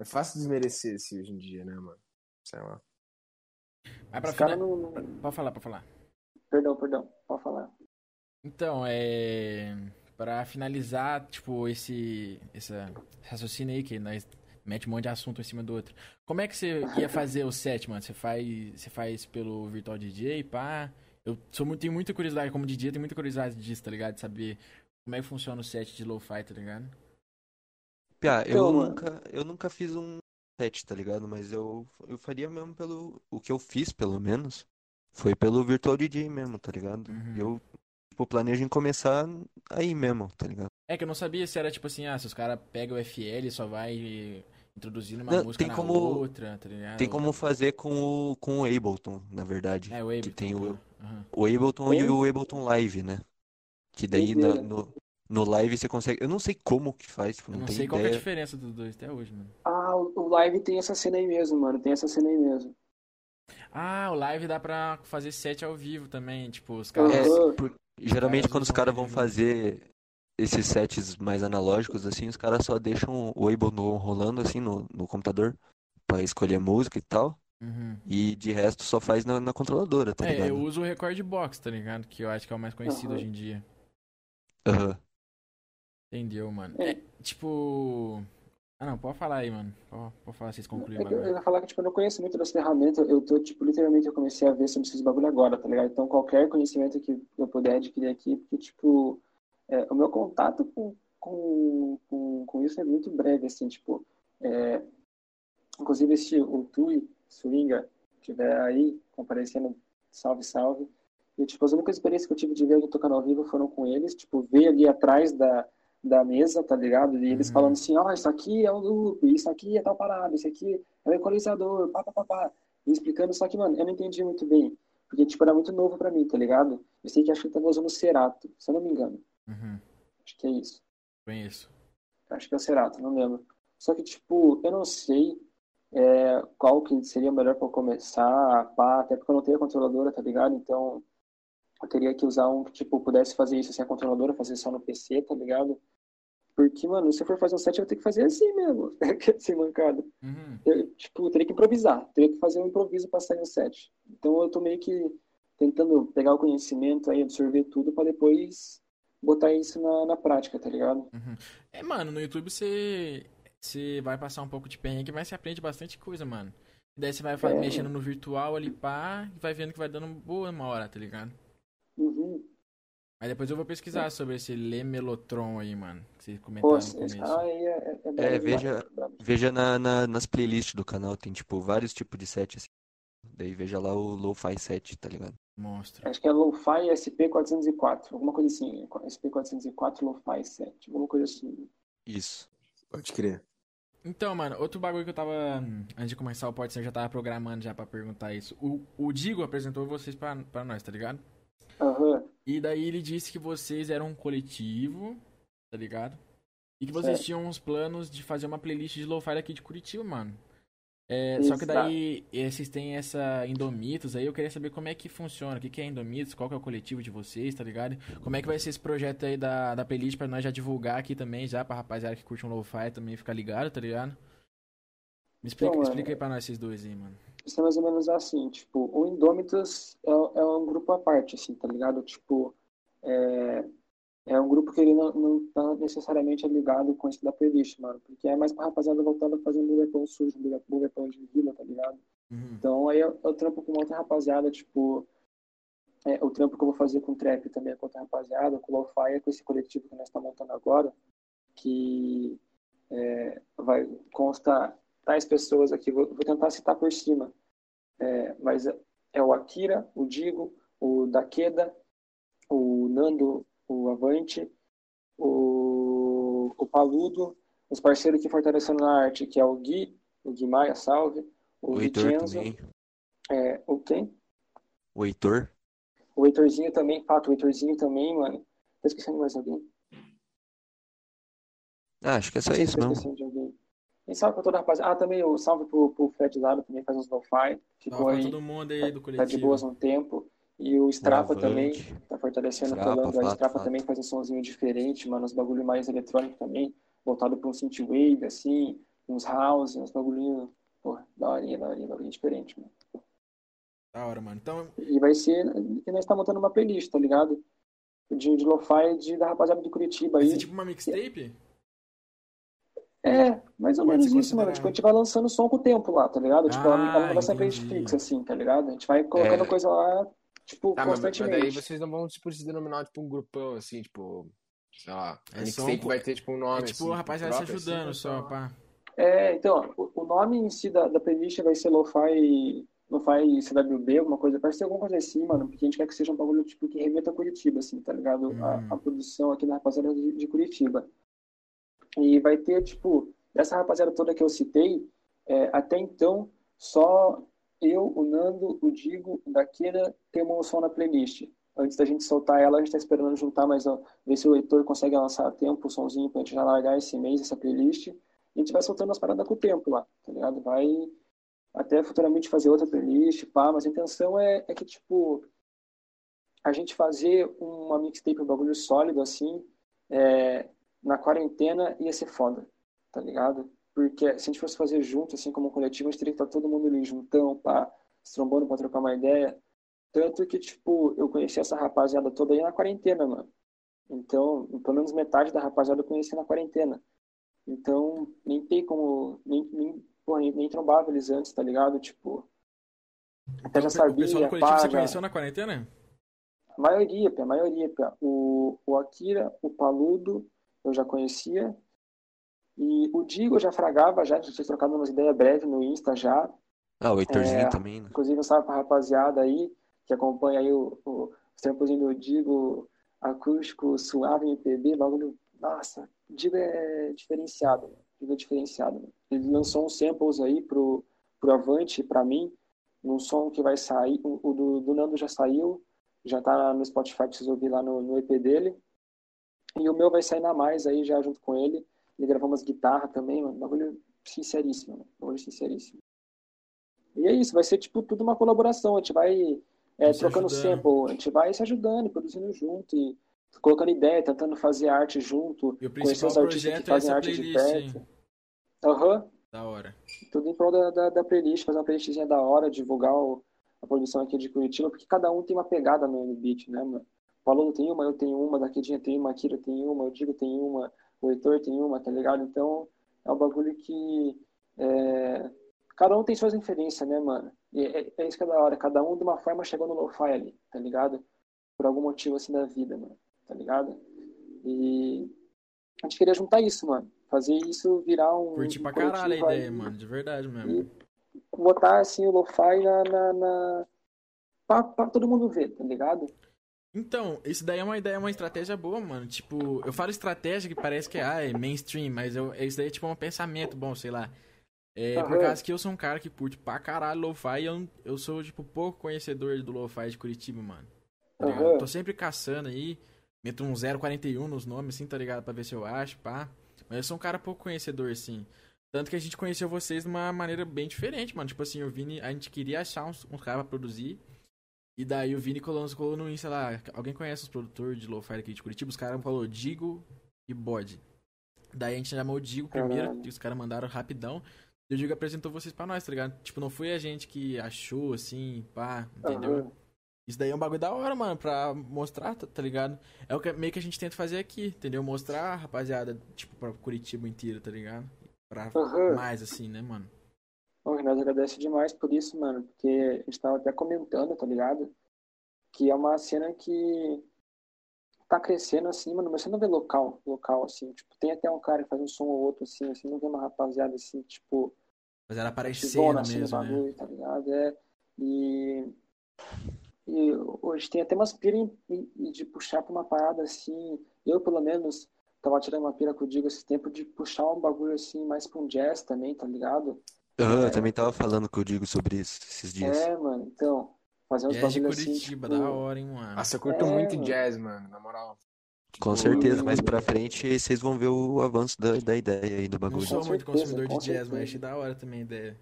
É fácil desmerecer esse hoje em dia, né, mano? Sei lá. Mas pra Os caras fina... não, não- Pode falar, pode falar. Perdão, perdão. Pode falar. Então, é. Pra finalizar, tipo, esse. Essa esse raciocínio aí, que nós mete um monte de assunto em cima do outro. Como é que você ia fazer o set, mano? Você faz. Você faz pelo Virtual DJ, pá? Eu sou muito, tenho muita curiosidade, como DJ, tenho muita curiosidade disso, tá ligado? De saber como é que funciona o set de lo-fi, tá ligado? Piá, eu mano. nunca, eu nunca fiz um set, tá ligado? Mas eu, eu faria mesmo pelo. O que eu fiz, pelo menos, foi pelo Virtual DJ mesmo, tá ligado? Uhum. Eu, tipo, planejo em começar aí mesmo, tá ligado? É que eu não sabia se era tipo assim, ah, se os caras pegam o FL e só vai introduzindo uma Não, música tem na como- outra, tá ligado? Tem como fazer com o, com o Ableton, na verdade. É, o Que Ableton. tem o, Aham. o Ableton e o Ableton Live, né? Que daí na- no, no live você consegue. Eu não sei como que faz, tipo, Eu não não sei qual que é a ideia. diferença dos dois até hoje, mano. Ah, o live tem essa cena aí mesmo, mano. Tem essa cena aí mesmo. Ah, o live dá pra fazer set ao vivo também, tipo, os caras... É, por- geralmente caras quando os caras vão junto. fazer esses sets mais analógicos, assim, os caras só deixam o Ableton rolando, assim, no, no computador, pra escolher música e tal. Uhum. E de resto só faz na, na controladora, tá É, ligado? eu uso o Record Box, tá ligado? Que eu acho que é o mais conhecido Aham. hoje em dia. Aham. Entendeu, mano? É. É, tipo... Ah, não, pode falar aí, mano. Pode, pode falar, vocês concluíram É eu, eu agora. ia falar que, tipo, eu não conheço muito das ferramentas. Eu tô, tipo, literalmente eu comecei a ver sobre esses bagulho agora, tá ligado? Então, qualquer conhecimento que eu puder adquirir aqui, porque, tipo, é, o meu contato com, com, com, com isso é muito breve, assim, tipo, é, inclusive esse, o Tui, Swinga, tiver aí, comparecendo, salve, salve. E, tipo, as únicas experiências que eu tive de ver alguém tocando ao vivo foram com eles, tipo, ver ali atrás da, da mesa, tá ligado? E eles Uhum. falando assim, ó, isso aqui é o loop, isso aqui é tal parada, isso aqui é o equalizador, pá, pá, pá, pá. E explicando, só que, mano, eu não entendi muito bem. Porque, tipo, era muito novo pra mim, tá ligado? Eu sei que acho que ele tava usando o Cerato, se eu não me engano. Uhum. Acho que é isso. Conheço. Acho que é o Cerato, não lembro. Só que, tipo, eu não sei é, qual que seria melhor pra eu começar, pá, até porque eu não tenho a controladora, tá ligado? Então, eu teria que usar um que, tipo, pudesse fazer isso sem a controladora, fazer só no PC, tá ligado? Porque, mano, se eu for fazer um set, eu vou ter que fazer assim mesmo, sem mancada. Uhum. Eu, tipo, eu teria que improvisar, teria que fazer um improviso pra sair no set. Então, eu tô meio que tentando pegar o conhecimento aí, absorver tudo pra depois botar isso na, na prática, tá ligado? Uhum. É, mano, no YouTube você você vai passar um pouco de perrengue, mas você aprende bastante coisa, mano. Daí você vai é. mexendo no virtual ali, pá, e vai vendo que vai dando boa uma hora, tá ligado? Uhum. Aí depois eu vou pesquisar sobre esse Lemelotron aí, mano. Que vocês comentaram Pô, no começo. Ah, é, é, é, é veja, veja na, na, nas playlists do canal, tem tipo vários tipos de set assim. Daí veja lá o Lo-Fi set, tá ligado? Monstro. Acho que é Lo-Fi SP404, alguma coisa assim. SP404 Lo-Fi set, alguma coisa assim. Isso. Pode crer. Então, mano, outro bagulho que eu tava. Antes de começar o podcast, eu já tava programando já pra perguntar isso. O, o Digo apresentou vocês pra, pra nós, tá ligado? Aham. Uhum. E daí ele disse que vocês eram um coletivo, tá ligado? E que vocês certo. tinham uns planos de fazer uma playlist de lo-fi aqui de Curitiba, mano. É, só que daí vocês têm essa Indomitos aí, eu queria saber como é que funciona, o que, que é Indomitos, qual que é o coletivo de vocês, tá ligado? Como é que vai ser esse projeto aí da, da playlist pra nós já divulgar aqui também, já pra rapaziada que curte um lo-fi também ficar ligado, tá ligado? Me explica, então, explica aí pra nós esses dois aí, mano. Isso é mais ou menos assim, tipo, o Indômitos é, é um grupo à parte, assim, tá ligado? Tipo, é, é um grupo que ele não, não tá necessariamente ligado com isso da playlist, mano. Porque é mais pra rapaziada voltando a fazer um buguepão sujo, um buguepão de vila, tá ligado? Uhum. Então aí eu, eu trampo com outra rapaziada, tipo. É, o trampo que eu vou fazer com o trap também é com outra rapaziada, com o Lo-Fi, é com esse coletivo que nós estamos montando agora, que é, vai constar tais pessoas aqui, vou, vou tentar citar por cima, é, mas é o Akira, o Digo, o Daqueda, o Nando o Avante, o, o Paludo, os parceiros que fortalecendo na arte, que é o Gui, o Gui Maia, salve, o, o Vicenzo, é, o quem? O Heitor. O Heitorzinho também, Pato, o Heitorzinho também, mano. Tô esquecendo mais alguém. Ah, acho que é só isso, não. De alguém. E salve pra toda a rapaziada. Ah, também o salve pro, pro Fred Lado, também faz uns lo-fi. Ficou aí. todo mundo aí do coletivo. Tá de boas um tempo. E o Strapa também tá fortalecendo, Strapa, falando. Fato, a Strapa fato. também faz um somzinho diferente, mano, uns bagulho mais eletrônico também, voltado para um synthwave, assim, uns house, uns bagulhinho, porra, da horinha, da horinha, bagulho diferente, mano. Da hora, mano. Então... E vai ser, e nós tá montando uma playlist, tá ligado? De, de lo-fi de, da rapaziada do Curitiba vai aí. Ser tipo uma mixtape? É, mais ou menos isso, mano. Tipo, a gente vai lançando som com o tempo lá, tá ligado? Tipo, ela, ela não vai ser playlist fixa, assim, tá ligado? A gente vai colocando é... coisa lá Tipo, tá, constantemente. Mas, mas daí vocês não vão, tipo, se denominar, tipo, um grupão, assim, tipo... Sei lá, é mixtape um... vai ter, tipo, um nome, é, tipo, assim, o rapaz vai se ajudando assim, só, pá. É, então, o, o, nome em si da, da playlist vai ser Lo-Fi... Lo-Fi CWB, alguma coisa, parece ser alguma coisa assim, mano, porque a gente quer que seja um bagulho, tipo, que remeta a Curitiba, assim, tá ligado? Hum. A, a, produção aqui da rapaziada de, de Curitiba. E vai ter, tipo, dessa rapaziada toda que eu citei, é, até então, só eu, o Nando, o Digo, o Daqueira, temos um som na playlist. Antes da gente soltar ela, a gente está esperando juntar mais, ó, ver se o leitor consegue lançar a tempo o somzinho para a gente já largar esse mês, essa playlist. E a gente vai soltando as paradas com o tempo lá, tá ligado? Vai até futuramente fazer outra playlist, pá, mas a intenção é, é que, tipo, a gente fazer uma mixtape, um bagulho sólido, assim, é, na quarentena ia ser foda, tá ligado? Porque se a gente fosse fazer junto, assim, como um coletivo, a gente teria que estar todo mundo ali juntão, pá, se trombando pra trocar uma ideia. Tanto que, tipo, eu conheci essa rapaziada toda aí na quarentena, mano. Então, pelo menos metade da rapaziada eu conheci na quarentena. Então, nem tem como. Nem, nem, porra, nem, nem trombava eles antes, tá ligado? Tipo. Até já sabia. O pessoal do coletivo pá, você conheceu na quarentena? A maioria, a maioria, pia. O, o Akira, o Paludo, eu já conhecia. E o Digo já fragava, já, tinha trocado umas ideias breves no Insta já. Ah, o Heitorzinho é, também, né? Inclusive, eu salve pra rapaziada aí, que acompanha aí o, o, os do Digo, acústico, suave, MPB, bagulho. Nossa, o Digo é diferenciado, mano. Digo é diferenciado. Mano. Ele lançou uns samples aí pro, pro Avante, pra mim, num som que vai sair. O, o do, do, Nando já saiu, já tá no Spotify pra vocês ouvir lá no, no EP dele. E o meu vai sair na mais aí já junto com ele. Ele gravou umas guitarras também, mano. Bagulho sinceríssimo, mano. Bagulho sinceríssimo. E é isso, vai ser tipo tudo uma colaboração. A gente vai é, trocando sample, a gente vai se ajudando, produzindo junto e colocando ideia, tentando fazer arte junto, e o conhecer os artistas que fazem é arte de perto. Aham. Uhum. Da hora. Tudo em prol da, da, da, playlist, fazer uma playlistzinha da hora, divulgar o, a produção aqui de Curitiba, porque cada um tem uma pegada no, beat, né, mano? O aluno tem uma, eu tenho uma, daqui tem uma, a Kira tem uma, o Digo tem uma, o Heitor tem uma, tá ligado? Então, é um bagulho que é, cada um tem suas referências, né, mano? E é, é isso que é da hora. Cada um de uma forma chegou no lo-fi ali, tá ligado? Por algum motivo assim da vida, mano. Tá ligado? E a gente queria juntar isso, mano. Fazer isso virar um. Curti pra um caralho a ideia, aí. mano, de verdade mesmo. Botar assim o lo-fi na. na, na... Pra, pra todo mundo ver, tá ligado? Então, isso daí é uma ideia, uma estratégia boa, mano. Tipo, eu falo estratégia que parece que ah, é mainstream, mas eu, isso daí é tipo um pensamento bom, sei lá. É, por causa que eu sou um cara que curte pra caralho lo-fi e eu, eu sou, tipo, pouco conhecedor do lo-fi de Curitiba, mano. Tá? Aham. Tô sempre caçando aí, meto um 041 nos nomes, assim, tá ligado? Pra ver se eu acho, pá. Mas eu sou um cara pouco conhecedor, assim. Tanto que a gente conheceu vocês de uma maneira bem diferente, mano. Tipo assim, o Vini, a gente queria achar uns, uns caras pra produzir. E daí o Vini colou no Insta lá. Alguém conhece os produtores de lo-fi aqui de Curitiba? Os caras falou Digo e Bode. Daí a gente chamou o Digo primeiro, os caras mandaram rapidão. E o Digo apresentou vocês pra nós, tá ligado? Tipo, não foi a gente que achou, assim, pá, entendeu? Aham. Isso daí é um bagulho da hora, mano, pra mostrar, tá, tá ligado? É o que meio que a gente tenta fazer aqui, entendeu? Mostrar, rapaziada, tipo, pra Curitiba inteira, tá ligado? Pra Aham. mais, assim, né, mano? Bom, nós agradecemos demais por isso, mano, porque a gente tava até comentando, tá ligado? Que é uma cena que tá crescendo assim, mano, mas você não vê local, local, assim, tipo, tem até um cara que faz um som ou outro, assim, assim, não vê uma rapaziada, assim, tipo, Mas era aparecendo assim, mesmo, né? bagulho, tá ligado? É, e, e hoje tem até umas pira de puxar pra uma parada, assim, eu, pelo menos, tava tirando uma pira com o Digo esse tempo de puxar um bagulho, assim, mais pra um jazz também, tá ligado? Aham, É. eu também tava falando com o Digo sobre isso esses dias. É, mano, então, fazer uns Jazz de bagulho assim, Curitiba, tipo, da hora, hein, mano. Nossa, eu curto É, muito mano. jazz, mano, na moral. Com Tipo, certeza, mais pra frente vocês vão ver o avanço da, da ideia aí do Não bagulho. sou Com muito certeza, consumidor com de jazz, mas certeza. achei da hora também a ideia.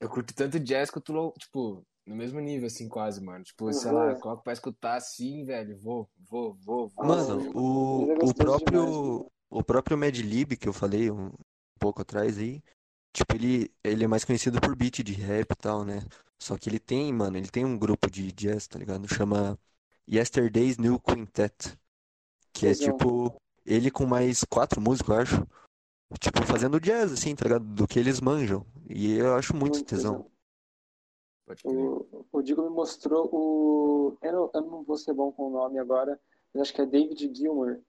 Eu curto tanto jazz que eu tô, tipo, no mesmo nível, assim, quase, mano. Tipo, sei Uhum. lá, coloco pra escutar assim, velho. Vou, vou, vou, vou. Mano, Nossa, o, mas é o gostoso próprio demais, o próprio Mad Lib que eu falei um pouco atrás aí, tipo, ele, ele é mais conhecido por beat de rap e tal, né? Só que ele tem, mano, ele tem um grupo de jazz, tá ligado? Chama Yesterday's New Quintet, que é tipo ele com mais quatro músicos, eu acho, tipo, fazendo jazz, assim, tá ligado? Do que eles manjam. E eu acho muito Muito tesão. Pode crer. O, o Digo me mostrou o. Eu não, eu não vou ser bom com o nome agora, mas acho que é David Gilmour.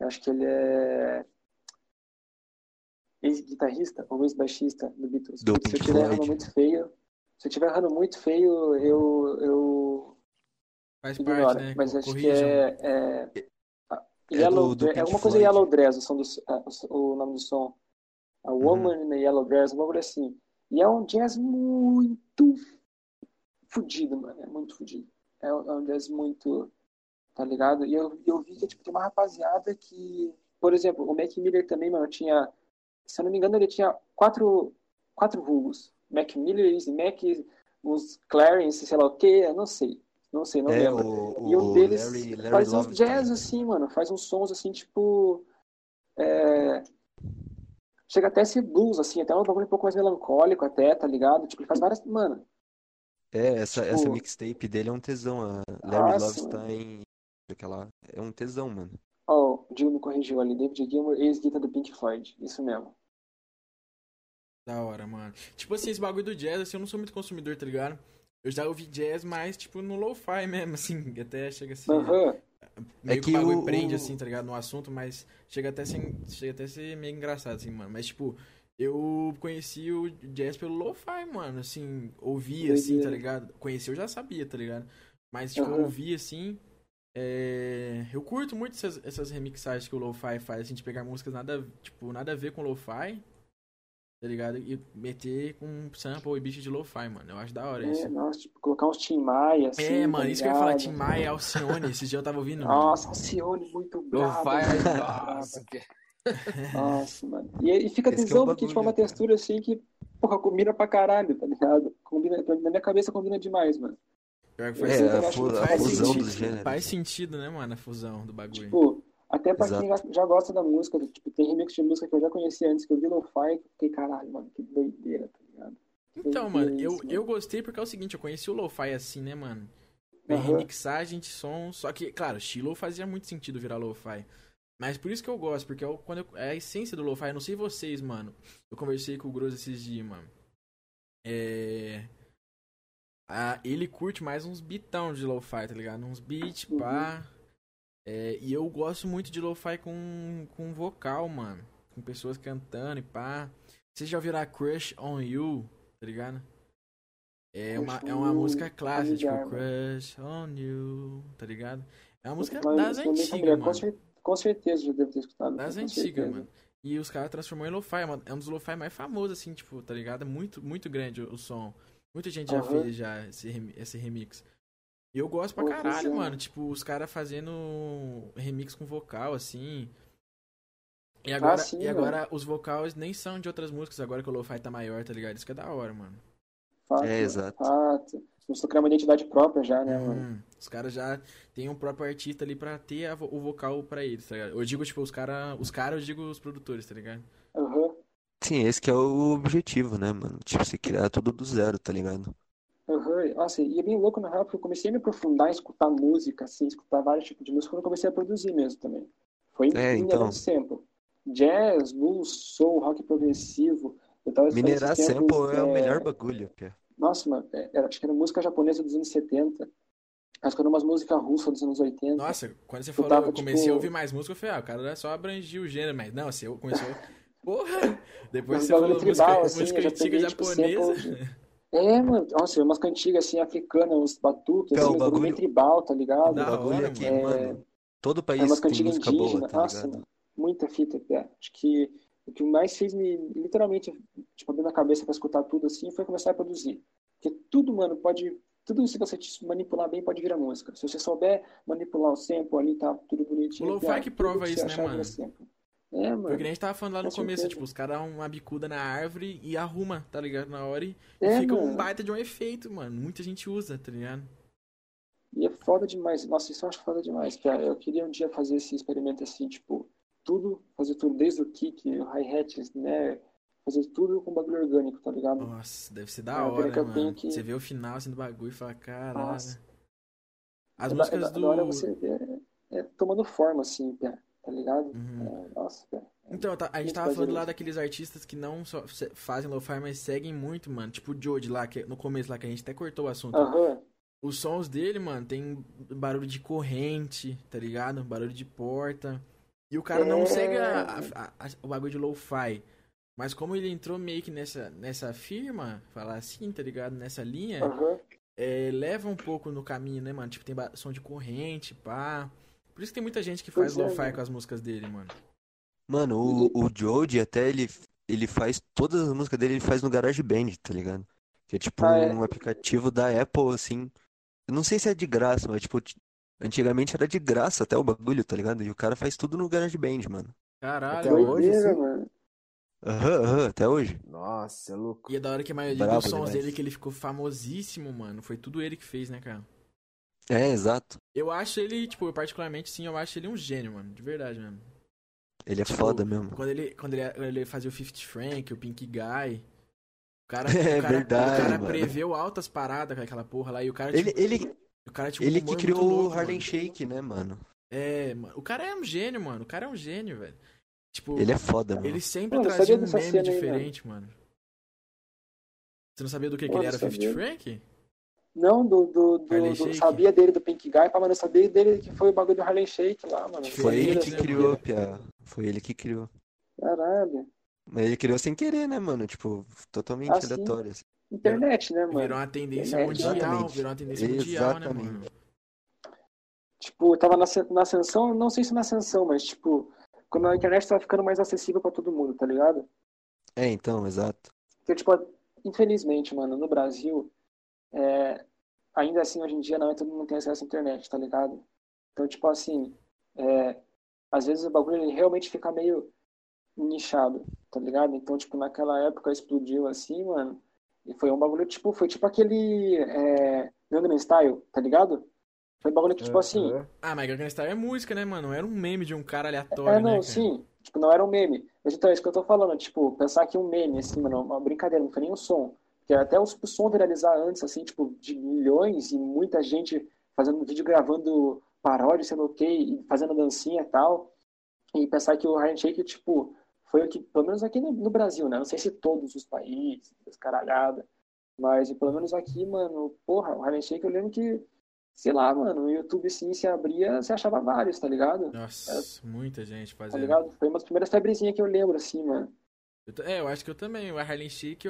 Eu acho que ele é ex-guitarrista ou ex-baixista do Beatles. Do se eu estiver errando muito feio, se eu estiver errando muito feio, eu, eu Faz ignoro. parte, né? Mas acho que é, é, É Yellow do- do é Pink alguma coisa Floyd. Yellow Dress, o, som do, o nome do som. A Uhum. Woman in a Yellow Dress, um bagulho assim. E é um jazz muito fudido, mano. É muito fudido. É um, é um jazz muito. Tá ligado? E eu, eu vi que tipo, tem uma rapaziada que. Por exemplo, o Mac Miller também, mano, tinha. Se eu não me engano, ele tinha quatro, quatro vulgos. Mac Miller, Easy Mac, uns Clarence, sei lá o quê, eu não sei. Não sei, não É, lembro. o, E um deles Larry, Larry faz uns jazz assim, mano. Faz uns sons assim, tipo. é, Chega até a ser blues, assim, até um bagulho um pouco mais melancólico, até, tá ligado? Tipo, ele faz várias. Mano, É, essa, essa Tipo- mixtape dele é um tesão. A Larry Nossa, Lovestein, aquela, é um tesão, mano. Ó, o Gil me corrigiu ali. David Gilmour, ex-guitarra do Pink Floyd. Isso mesmo. Da hora, mano. Tipo assim, esse bagulho do jazz, assim, eu não sou muito consumidor, tá ligado? Eu já ouvi jazz mais, tipo, no lo-fi mesmo, assim, até chega assim. Aham. Meio É que que o bagulho o- prende, o- assim, tá ligado? No assunto, mas chega até, sem, chega até a ser meio engraçado, assim, mano. Mas, tipo, eu conheci o jazz pelo lo-fi, mano, assim, ouvia, assim, tá ligado? Conheci, eu já sabia, tá ligado? Mas, tipo, Aham. ouvia, assim, é... Eu curto muito essas, essas remixagens que o lo-fi faz, assim, de pegar músicas nada, tipo, nada a ver com lo-fi, tá ligado? E meter com sample e beat de lo-fi, mano. Eu acho da hora isso. É, nossa, tipo, colocar uns Tim Maia, assim. É, tá mano, isso que eu ia falar? Tim Maia Alcione, esses dias eu tava ouvindo, mano. Nossa, Alcione, muito Lo brabo. fi, muito nossa, que... Nossa, mano. E, e fica Esse é tesão, porque tipo, é uma textura assim que, porra, combina pra caralho, tá ligado? Combina, na minha cabeça combina demais, mano. Pior que Eu faz, sempre É, a, fu- a fusão sentido, dos gêneros. Faz sentido, né, mano, a fusão do bagulho. Tipo, até pra quem já, Exato. já gosta da música, tipo, tem remix de música que eu já conhecia antes, que eu vi no Fi, que fiquei, caralho, mano, que doideira, tá ligado? então, mano, eu, isso, mano. eu gostei porque é o seguinte, eu conheci o Lo-Fi assim, né, mano? Aham. remixagem de som, só que, claro, Shiloh fazia muito sentido virar Lo-Fi. Mas por isso que eu gosto, porque é, o- quando eu- é a essência do Lo-Fi, eu não sei vocês, mano. Eu conversei com o Grosso esses dias, mano. É. Ah, ele curte mais uns beatão de lo-fi, tá ligado? Uns beats, Uhum. pá. É, e eu gosto muito de lo-fi com, com vocal, mano. Com pessoas cantando e pá. Vocês já ouviram a Crush on You, tá ligado? É uma, é uma música clássica, tipo. Crush on You, tá ligado? É uma música Mas das antigas, mano. Com, cer- com certeza já devo ter escutado. Das antigas, mano. E os caras transformou em lo-fi. É é um dos lo-fi mais famosos, assim, tipo, tá ligado? É muito, muito grande o, o som. Muita gente já Aham. fez já esse, esse remix. E eu gosto pra caralho, mano. Tipo, os caras fazendo remix com vocal, assim. E agora, Ah, sim, e agora os vocais nem são de outras músicas, agora que o lo-fi tá maior, tá ligado? Isso que é da hora, mano. Fato, É, mano, exato. Fato. Começou a criar uma identidade própria já, né, mano? Hum, os caras já tem um próprio artista ali pra ter a o vocal pra eles, tá ligado? Eu digo, tipo, os caras, os caras, eu digo os produtores, tá ligado? Sim, esse que é o objetivo, né, mano? Tipo, você criar tudo do zero, tá ligado? Aham. Nossa, e é bem louco na real, porque eu comecei a me aprofundar em escutar música, assim, escutar vários tipos de música quando eu comecei a produzir mesmo também. Foi É, então. sample. Jazz, blues, soul, rock progressivo. Eu tava Minerar sample tempos, é o é, melhor bagulho, Pia. Nossa, mano, é, era- acho que era música japonesa dos anos 70. Acho que era umas músicas russas dos anos 80. Nossa, quando você falou, eu comecei tipo- a ouvir mais música, eu falei, ah, o cara só abrangiu o gênero, mas não, assim, eu comecei a... Porra! Depois você falou bagulho música, tribal, assim, música antiga tipo, japonesa. É, mano, nossa, umas cantigas assim, africanas, uns batuques, Então, assim, bagulho bem tribal, tá ligado? O Da bagulho hora, aqui, mano. mano. Todo É país umas tem música boa, indígenas, tá nossa, mano, muita fita, Pé. Acho que o que mais fez me, literalmente, tipo, abrir minha cabeça pra escutar tudo assim, foi começar a produzir. Porque tudo, mano, pode, tudo se você manipular bem pode virar música. Se você souber manipular o sample ali, tá tudo bonitinho. O lo-fi Pé, que prova isso, né, mano? É, mano. que nem a gente tava falando lá no Com começo, certeza. tipo, os caras dão uma bicuda na árvore e arruma, tá ligado? Na hora e, É, fica um mano. baita de um efeito, mano. Muita gente usa, tá ligado? E é foda demais. Nossa, isso eu acho foda demais, cara. Eu queria um dia fazer esse experimento assim, tipo, tudo, fazer tudo, desde o kick, o hi-hat, né? Fazer tudo com bagulho orgânico, tá ligado? Nossa, deve ser da É hora, mano. que- Você vê o final assim do bagulho e fala, caralho. As É músicas é da, do. da hora você ver é, tomando forma, assim, pé, tá ligado? Uhum. É, nossa, pé. Então, tá- a gente tava falando lá daqueles artistas que não só fazem lo-fi, mas seguem muito, mano. Tipo o Jody lá, que no começo lá, que a gente até cortou o assunto. Aham. Os sons dele, mano, tem barulho de corrente, tá ligado? Barulho de porta. E o cara não É. segue a- a- a- o bagulho de lo-fi. Mas como ele entrou meio que nessa, nessa firma, falar assim, tá ligado? Nessa linha, Aham. é, leva um pouco no caminho, né, mano? Tipo, tem som de corrente, pá. Por isso que tem muita gente que faz Pois é, lo-fi mano. com as músicas dele, mano. Mano, o, o Jody até ele, ele faz todas as músicas dele, ele faz no GarageBand, tá ligado? Que é tipo Ah, é? um aplicativo da Apple, assim. Eu não sei se é de graça, mas tipo, antigamente era de graça até o bagulho, tá ligado? E o cara faz tudo no GarageBand, mano. Caralho. Até hoje, Doideira, sim? mano. Aham, aham, até hoje. Nossa, é louco. E é da hora que a maioria Brabo dos sons demais. dele que ele ficou famosíssimo, mano. Foi tudo ele que fez, né, cara? É, exato. Eu acho ele, tipo, eu particularmente, sim, eu acho ele um gênio, mano. De verdade mesmo. Ele é Tipo, foda mesmo. Quando ele, quando ele, quando ele fazia o Fifth Frank, o Pink Guy. O cara, É o cara, verdade, o cara mano. preveu altas paradas com aquela porra lá. E o cara, Ele, tipo, ele, o cara um ele que criou muito o louco, Harlem mano. Shake, né, mano? É, mano. O cara é um gênio, mano. O cara é um gênio, velho. Tipo, Ele é foda, mano. ele sempre eu trazia um meme cena aí, diferente, mano. Você não sabia do que, que ele era, Fifth sabia. Frank? Não, do, do, do, do- sabia dele do Pink Guy, pá, mas não sabia dele que foi o bagulho do Harlem Shake lá, mano. Foi ele que criou, mano? Pia. Foi ele que criou. Caralho. Mas ele criou sem querer, né, mano? Tipo, totalmente Ah, sim. aleatório. assim. Internet, né, mano? Virou uma tendência É, mundial, exatamente. virou uma tendência mundial, né, mano? Tipo, tava na, na ascensão, não sei se na ascensão, mas tipo, quando a internet tava ficando mais acessível pra todo mundo, tá ligado? É, então, exato. Porque, tipo, infelizmente, mano, no Brasil, é, ainda assim, hoje em dia, não é todo mundo tem acesso à internet, tá ligado? Então, tipo assim, é, às vezes o bagulho ele realmente fica meio nichado, tá ligado? Então, tipo, naquela época explodiu assim, mano, e foi um bagulho, tipo, foi tipo aquele é, Gangnam Style, tá ligado? Foi um bagulho que, tipo assim. Ah, mas Gangnam Style é música, né, mano? Não era um meme de um cara aleatório, É, né, não, cara? sim. Tipo, não era um meme. Mas então, é isso que eu tô falando. Tipo, pensar que um meme, assim, mano, uma brincadeira, não foi nem um som. Porque até o, o som viralizar antes, assim, tipo, de milhões e muita gente fazendo vídeo gravando paródia, sendo ok, fazendo dancinha e tal. E pensar que o Harlem Shake, tipo, foi o que, pelo menos aqui no, no Brasil, né? Não sei se todos os países, caralhada. Mas pelo menos aqui, mano, porra, o Harlem Shake eu lembro que, sei lá, mano, o YouTube sim se abria, você achava vários, tá ligado? Nossa, é, muita gente fazendo. Tá ligado? Foi uma das primeiras febrezinhas que eu lembro, assim, mano. Eu, é, eu acho que eu também, o Harlem Shake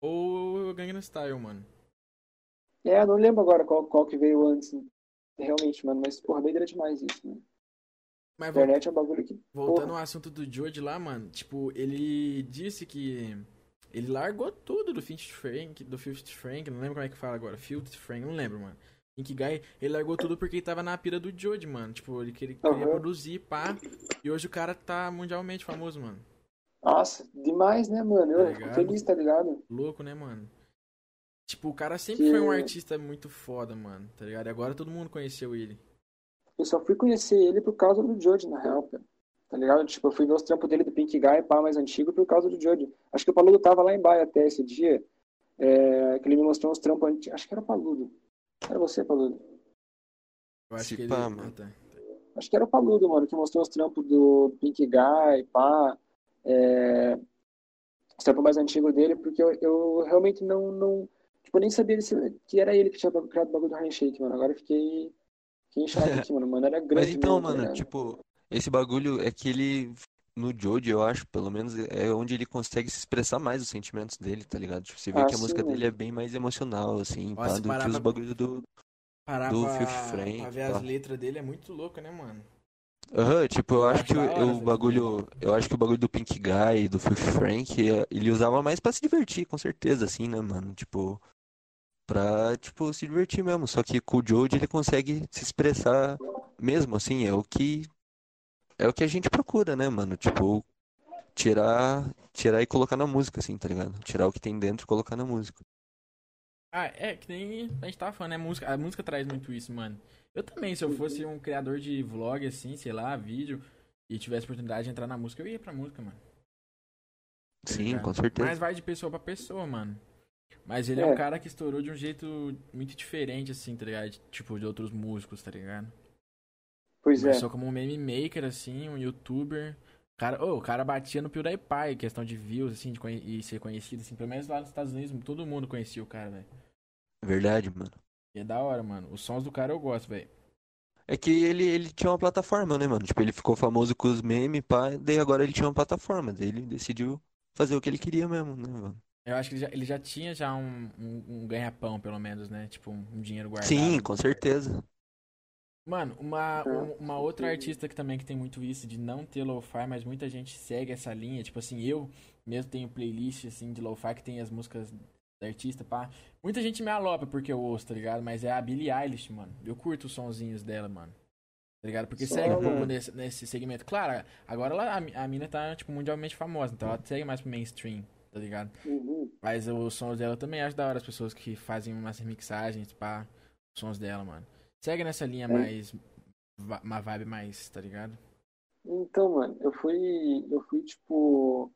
ou, Gangnam Style, mano. É, eu não lembro agora qual, qual que veio antes, realmente, mano, mas, porra, doideira demais isso, mano. Mas internet é um bagulho que. Voltando porra. ao assunto do George lá, mano, tipo, ele disse que ele largou tudo do Fifth Frank, do Fifth Frank, não lembro como é que fala agora, Fifth Frank, não lembro, mano. Guy, ele largou tudo porque ele tava na pira do Jody, mano. Tipo, ele queria, uhum. produzir, pá. E hoje o cara tá mundialmente famoso, mano. Nossa, demais, né, mano? Eu tá fico feliz, tá ligado? Louco, né, mano? Tipo, o cara sempre que... foi um artista muito foda, mano, tá ligado? E agora todo mundo conheceu ele. Eu só fui conhecer ele por causa do Jody, na real, cara. Tá ligado? Tipo, eu fui ver os trampos dele do Pink Guy, pá, mais antigo, por causa do Jody. Acho que o Paludo tava lá em Baia até esse dia, é, que ele me mostrou uns trampos antigos. Acho que era o Paludo. Era você, Paludo? Eu acho Se que ele... Pá, mano. Ah, tá. Acho que era o Paludo, mano, que mostrou os trampos do Pink Guy, pá. É... Os trampos mais antigos dele, porque eu, eu realmente não, não... Tipo, eu nem sabia que era ele que tinha criado o bagulho do Handshake, mano. Agora eu fiquei... Fiquei inchado aqui, mano. Mano, era grande. Mas então, mesmo, tá mano, tipo, esse bagulho é que ele, no Joji, eu acho, pelo menos, é onde ele consegue se expressar mais os sentimentos dele, tá ligado? Tipo, você vê ah, que a sim, música dele é bem mais emocional, assim, pá, do que os bagulhos do, parar do pra, Frank. Pra ver pá. as letras dele é muito louco, né, mano? Aham, tipo, eu, acho que o, o bagulho. Eu acho que o bagulho do Pink Guy, do Fifth Frank, é, ele usava mais pra se divertir, com certeza, assim, né, mano? Tipo, pra, tipo, se divertir mesmo. Só que com o Joji ele consegue se expressar mesmo, assim, é o que é o que a gente procura, né, mano? Tipo, tirar, tirar e colocar na música, assim, tá ligado? Tirar o que tem dentro e colocar na música. Ah, é, que nem a gente tava falando, né? A música, a música traz muito isso, mano. Eu também, se eu fosse um criador de vlog, assim, sei lá, vídeo, e tivesse oportunidade de entrar na música, eu ia pra música, mano. Tá Sim, com certeza. Mas vai de pessoa pra pessoa, mano. Mas ele é. é um cara que estourou de um jeito muito diferente, assim, tá ligado? Tipo, de outros músicos, tá ligado? Pois Começou é. como um meme maker, assim, um youtuber. O cara, oh, o cara batia no PewDiePie, questão de views, assim, de e ser conhecido, assim, pelo menos lá nos Estados Unidos, todo mundo conhecia o cara, velho. Verdade, mano. E é da hora, mano. Os sons do cara eu gosto, velho. É que ele, ele tinha uma plataforma, né, mano? Tipo, ele ficou famoso com os memes, pá, daí agora ele tinha uma plataforma, daí ele decidiu fazer o que ele queria mesmo, né, mano? Eu acho que ele já, ele já tinha já um, um, um ganha-pão, pelo menos, né? Tipo, um, um dinheiro guardado. Sim, com certeza. Mano, uma, uma outra artista que também que tem muito isso de não ter lo-fi, mas muita gente segue essa linha. Tipo assim, eu mesmo tenho playlist assim de lo-fi que tem as músicas da artista, pá. Muita gente me alopa porque eu ouço, tá ligado? Mas é a Billie Eilish, mano. Eu curto os sonzinhos dela, mano. Tá ligado? Porque Só, segue um pouco nesse, nesse segmento. Claro, agora ela, a, a mina tá, tipo, mundialmente famosa, então ela segue mais pro mainstream, tá ligado? Uhum. Mas os sons dela também acho da hora as pessoas que fazem umas remixagens, pá, os sons dela, mano. Segue nessa linha é. mais. Uma vibe mais, tá ligado? Então, mano, eu fui. Eu fui, tipo.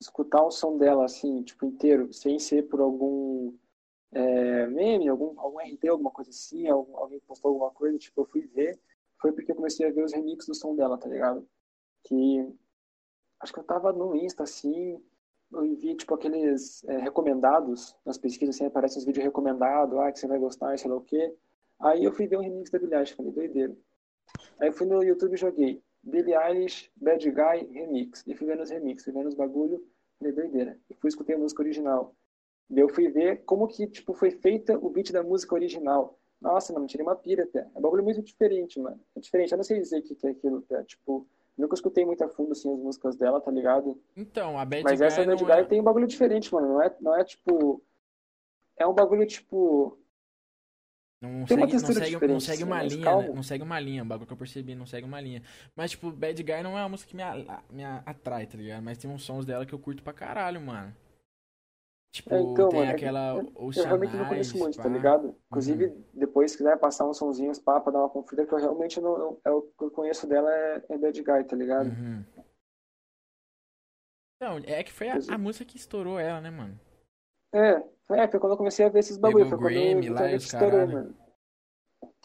Escutar o som dela, assim, tipo, inteiro, sem ser por algum é, meme, algum, algum RT, alguma coisa assim, algum, alguém postou alguma coisa, tipo, eu fui ver. Foi porque eu comecei a ver os remixes do som dela, tá ligado? Que. Acho que eu tava no Insta, assim, eu vi, tipo, aqueles é, recomendados nas pesquisas, assim, aparecem uns vídeos recomendados, ah, que você vai gostar, sei lá o quê. Aí eu fui ver um remix da Billie Eilish, falei, doideira. Aí eu fui no YouTube e joguei Billie Eilish, Bad Guy, Remix. E fui vendo os remixes, fui vendo os bagulho, falei, doideira. E fui escutei a música original. Daí eu fui ver como que, tipo, foi feita o beat da música original. Nossa, mano, tirei uma pira até. É um bagulho muito diferente, mano. É diferente, eu não sei dizer o que, que é aquilo, é, tipo... Nunca escutei muito a fundo, assim, as músicas dela, tá ligado? Então, a Bad Mas Guy essa Bad Guy é... tem um bagulho diferente, mano. Não é, não é, tipo... É um bagulho, tipo... Não segue, não segue, não segue uma linha, né? não segue uma linha, o bagulho que eu percebi, não segue uma linha. Mas, tipo, Bad Guy não é uma música que me, me atrai, tá ligado? Mas tem uns sons dela que eu curto pra caralho, mano. Tipo, é, então, tem mano, é aquela eu, eu realmente não conheço muito, tá pá. tá ligado? Inclusive, uhum. depois, se quiser passar uns sonzinhos pá, pra dar uma conferida, que eu realmente não. Eu, é o que eu conheço dela é, é Bad Guy, tá ligado? Uhum. Não, é que foi a, a música que estourou ela, né, mano? É, é, foi quando eu comecei a ver esses bagulho. Foi quando Grammy, lá, estourou, mano.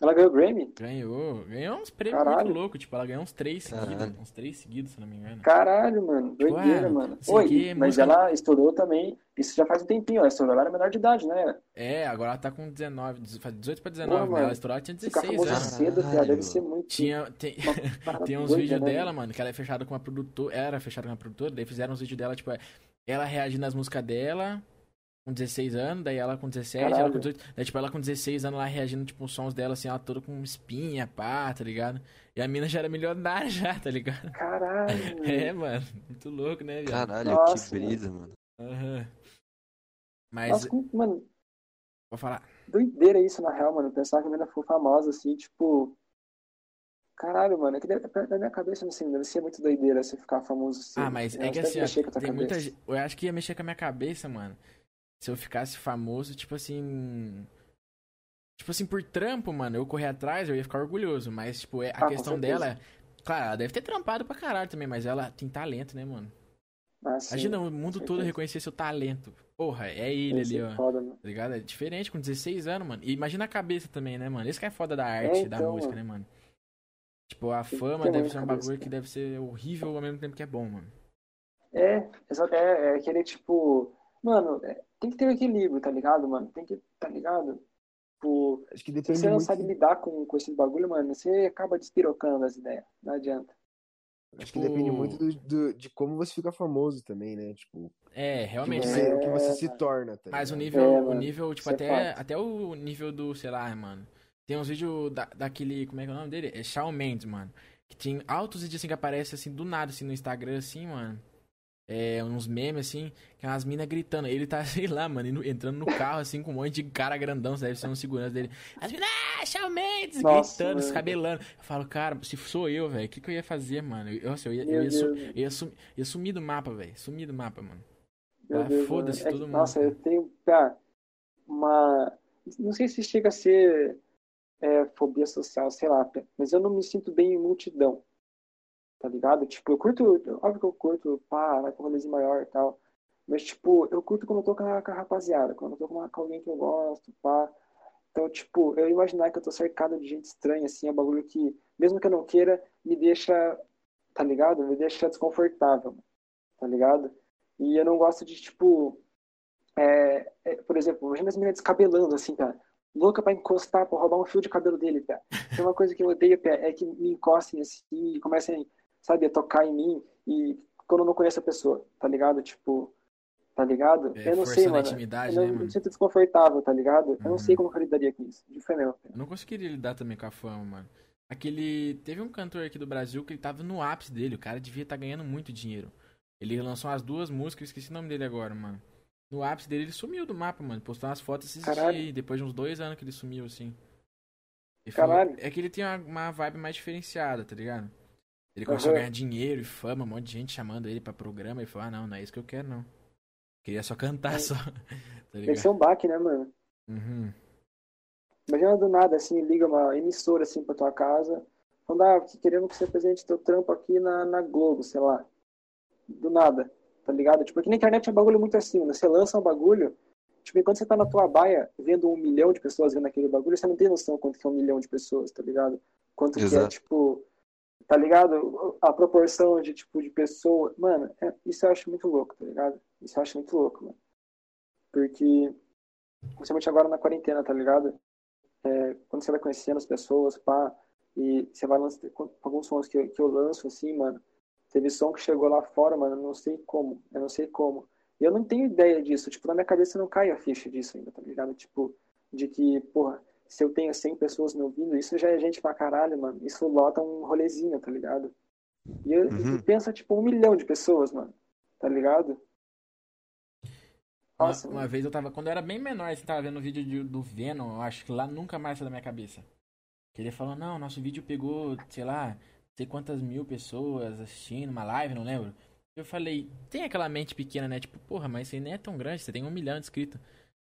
Ela ganhou Grammy? Ganhou. Ganhou uns prêmios Caralho. muito loucos. Tipo, ela ganhou uns três seguidos. Uns três seguidos, se não me engano. Caralho, mano. Tipo, Doideira, ah, mano. Oi, quê, mas música- ela estourou também. Isso já faz um tempinho. Ela estourou, ela era menor de idade, né? É, agora ela tá com 19, dez- faz 18 pra 19, Pô, né? mano, Ela estourou, ela tinha Ficar 16 famosa anos. cedo, cara, deve ser muito. Tinha, tem, tem uns vídeos né, dela, mano, que ela é fechada com uma produtora. Era fechada com uma produtora, daí fizeram uns vídeos dela, tipo, ela reagindo às músicas dela, com 16 anos, daí ela com 17, ela Caralho. com 18. Daí, tipo, ela com 16 anos, lá reagindo, tipo, os sons dela, assim, ela toda com espinha, pá, tá ligado? E a mina já era milionária já, tá ligado? Caralho. É, mano, muito louco, né, viado? Caralho, Nossa, que brisa, mano. Aham. Mas, Nossa, como- mano, vou falar. doideira isso na real, mano. Pensar que a menina foi famosa, assim, tipo. Caralho, mano, é que deve- na minha cabeça, assim, deve ser muito doideira você ficar famoso assim. Ah, mas é que assim, ó, tem muita cabeça. gente. Eu acho que ia mexer com a minha cabeça, mano. Se eu ficasse famoso, tipo assim. Tipo assim, por trampo, mano, eu correr atrás, eu ia ficar orgulhoso. Mas, tipo, é- a Ah, questão dela. Claro, ela deve ter trampado pra caralho também, mas ela tem talento, né, mano? Ah, sim, Imagina o mundo todo reconhecer seu talento. Porra, é ele ali, é ó. foda, mano. Tá ligado? É diferente com 16 anos, mano. E imagina a cabeça também, né, mano? Isso que é foda da arte, da então, música, mano. né, mano? Tipo, a que fama deve ser um cabeça, bagulho que cara. deve ser horrível ao mesmo tempo que é bom, mano. É, é, é aquele tipo. Mano, é, tem que ter um equilíbrio, tá ligado, mano? Tem que, tá ligado? Tipo, Acho que se depende você não muito. sabe lidar com, com esse bagulho, mano, você acaba despirocando as ideias. Não adianta. Acho que depende Tipo- muito do, do- de como você fica famoso também, né? Tipo, É, realmente. você, É, o que você se torna, tá Mas o nível, É, o nível, tipo, é até, até o nível do, sei lá, mano. Tem uns vídeos da, daquele, como é que é o nome dele? É Shawn Mendes, mano. Que tem altos vídeos assim que aparece assim do nada, assim, no Instagram, assim, mano. É, uns memes, assim, que é umas minas gritando. Ele tá, sei lá, mano, entrando no carro, assim, com um monte de cara grandão, deve ser um segurança dele. As minas, ah, Shawn Mendes, Nossa, gritando, mano. descabelando. Eu falo, cara, se sou eu, velho, o que, que eu ia fazer, mano? Eu, nossa, eu ia, eu ia, su- eu ia, sum- ia sumir do mapa, velho. Sumir do mapa, mano. Ah, foda-se. É que, todo mundo, Nossa, eu tenho, cara, uma. Não sei se chega a ser é, fobia social, sei lá, mas eu não me sinto bem em multidão. Tá ligado? Tipo, eu curto, óbvio que eu curto, pá, vai com rolezinho maior e tal. Mas, tipo, eu curto quando eu tô com a, com a rapaziada, quando eu tô com, uma- com alguém que eu gosto, pá. Então, tipo, eu imaginar que eu tô cercado de gente estranha, assim, é um bagulho que, mesmo que eu não queira, me deixa, tá ligado? Me deixa desconfortável, tá ligado? E eu não gosto de, tipo, é, é, por exemplo, imagina as meninas descabelando, assim, cara. Louca pra encostar, pra roubar um fio de cabelo dele, cara. Tem uma coisa que eu odeio, cara, é que me encostem assim e comecem, sabe, tocar em mim e quando eu não conheço a pessoa, tá ligado? Tipo, tá ligado? É, eu não sei, mano. intimidade, eu né, mano? me sinto desconfortável, tá ligado? Eu não Uhum. sei como que eu lidaria com isso. De fé mesmo. Eu não conseguiria lidar também com a fama, mano. Aquele. Teve um cantor aqui do Brasil que ele tava no ápice dele. O cara devia estar ganhando muito dinheiro. Ele lançou as duas músicas, esqueci o nome dele agora, mano. No ápice dele, ele sumiu do mapa, mano. Postou umas fotos esses dias depois de uns dois anos que ele sumiu, assim. Ele Caralho. É que ele tem uma, uma vibe mais diferenciada, tá ligado? Ele começou Aham. a ganhar dinheiro e fama, um monte de gente chamando ele pra programa. Ele falou, ah, não, não é isso que eu quero, não. Queria só cantar, só. tá Deve ser um baque, né, mano? Uhum. Imagina do nada, assim, liga uma emissora, assim, pra tua casa, falando, ah, que querendo que você apresente teu trampo aqui na, na Globo, sei lá. Do nada, tá ligado? Tipo, aqui na internet é um bagulho muito assim, né? Você lança um bagulho, tipo, enquanto você tá na tua baia, vendo um milhão de pessoas vendo aquele bagulho, você não tem noção quanto que é um milhão de pessoas, tá ligado? Quanto que é, Exato. tipo, tá ligado? A proporção de, tipo, de pessoa. Mano, é- isso eu acho muito louco, tá ligado? Isso eu acho muito louco, mano. Porque, principalmente agora na quarentena, tá ligado? É, quando você vai conhecendo as pessoas, pá, e você vai lançando, alguns sons que, que eu lanço, assim, mano, teve som que chegou lá fora, mano, eu não sei como, eu não sei como. E eu não tenho ideia disso, tipo, na minha cabeça não cai a ficha disso ainda, tá ligado? Tipo, de que, porra, se eu tenho 100 pessoas me ouvindo, isso já é gente pra caralho, mano. Isso lota um rolezinho, tá ligado? E, eu, Uhum. pensa, tipo, um milhão de pessoas, mano, tá ligado? Uma, Nossa, uma mano. vez eu tava, quando eu era bem menor, você tava vendo o vídeo de- do Venom, eu acho que lá nunca mais saiu da minha cabeça. Que ele falou, não, nosso vídeo pegou, sei lá, não sei quantas mil pessoas assistindo uma live, não lembro. Eu falei, tem aquela mente pequena, né? Tipo, porra, mas isso aí nem é tão grande, você tem um milhão de inscritos.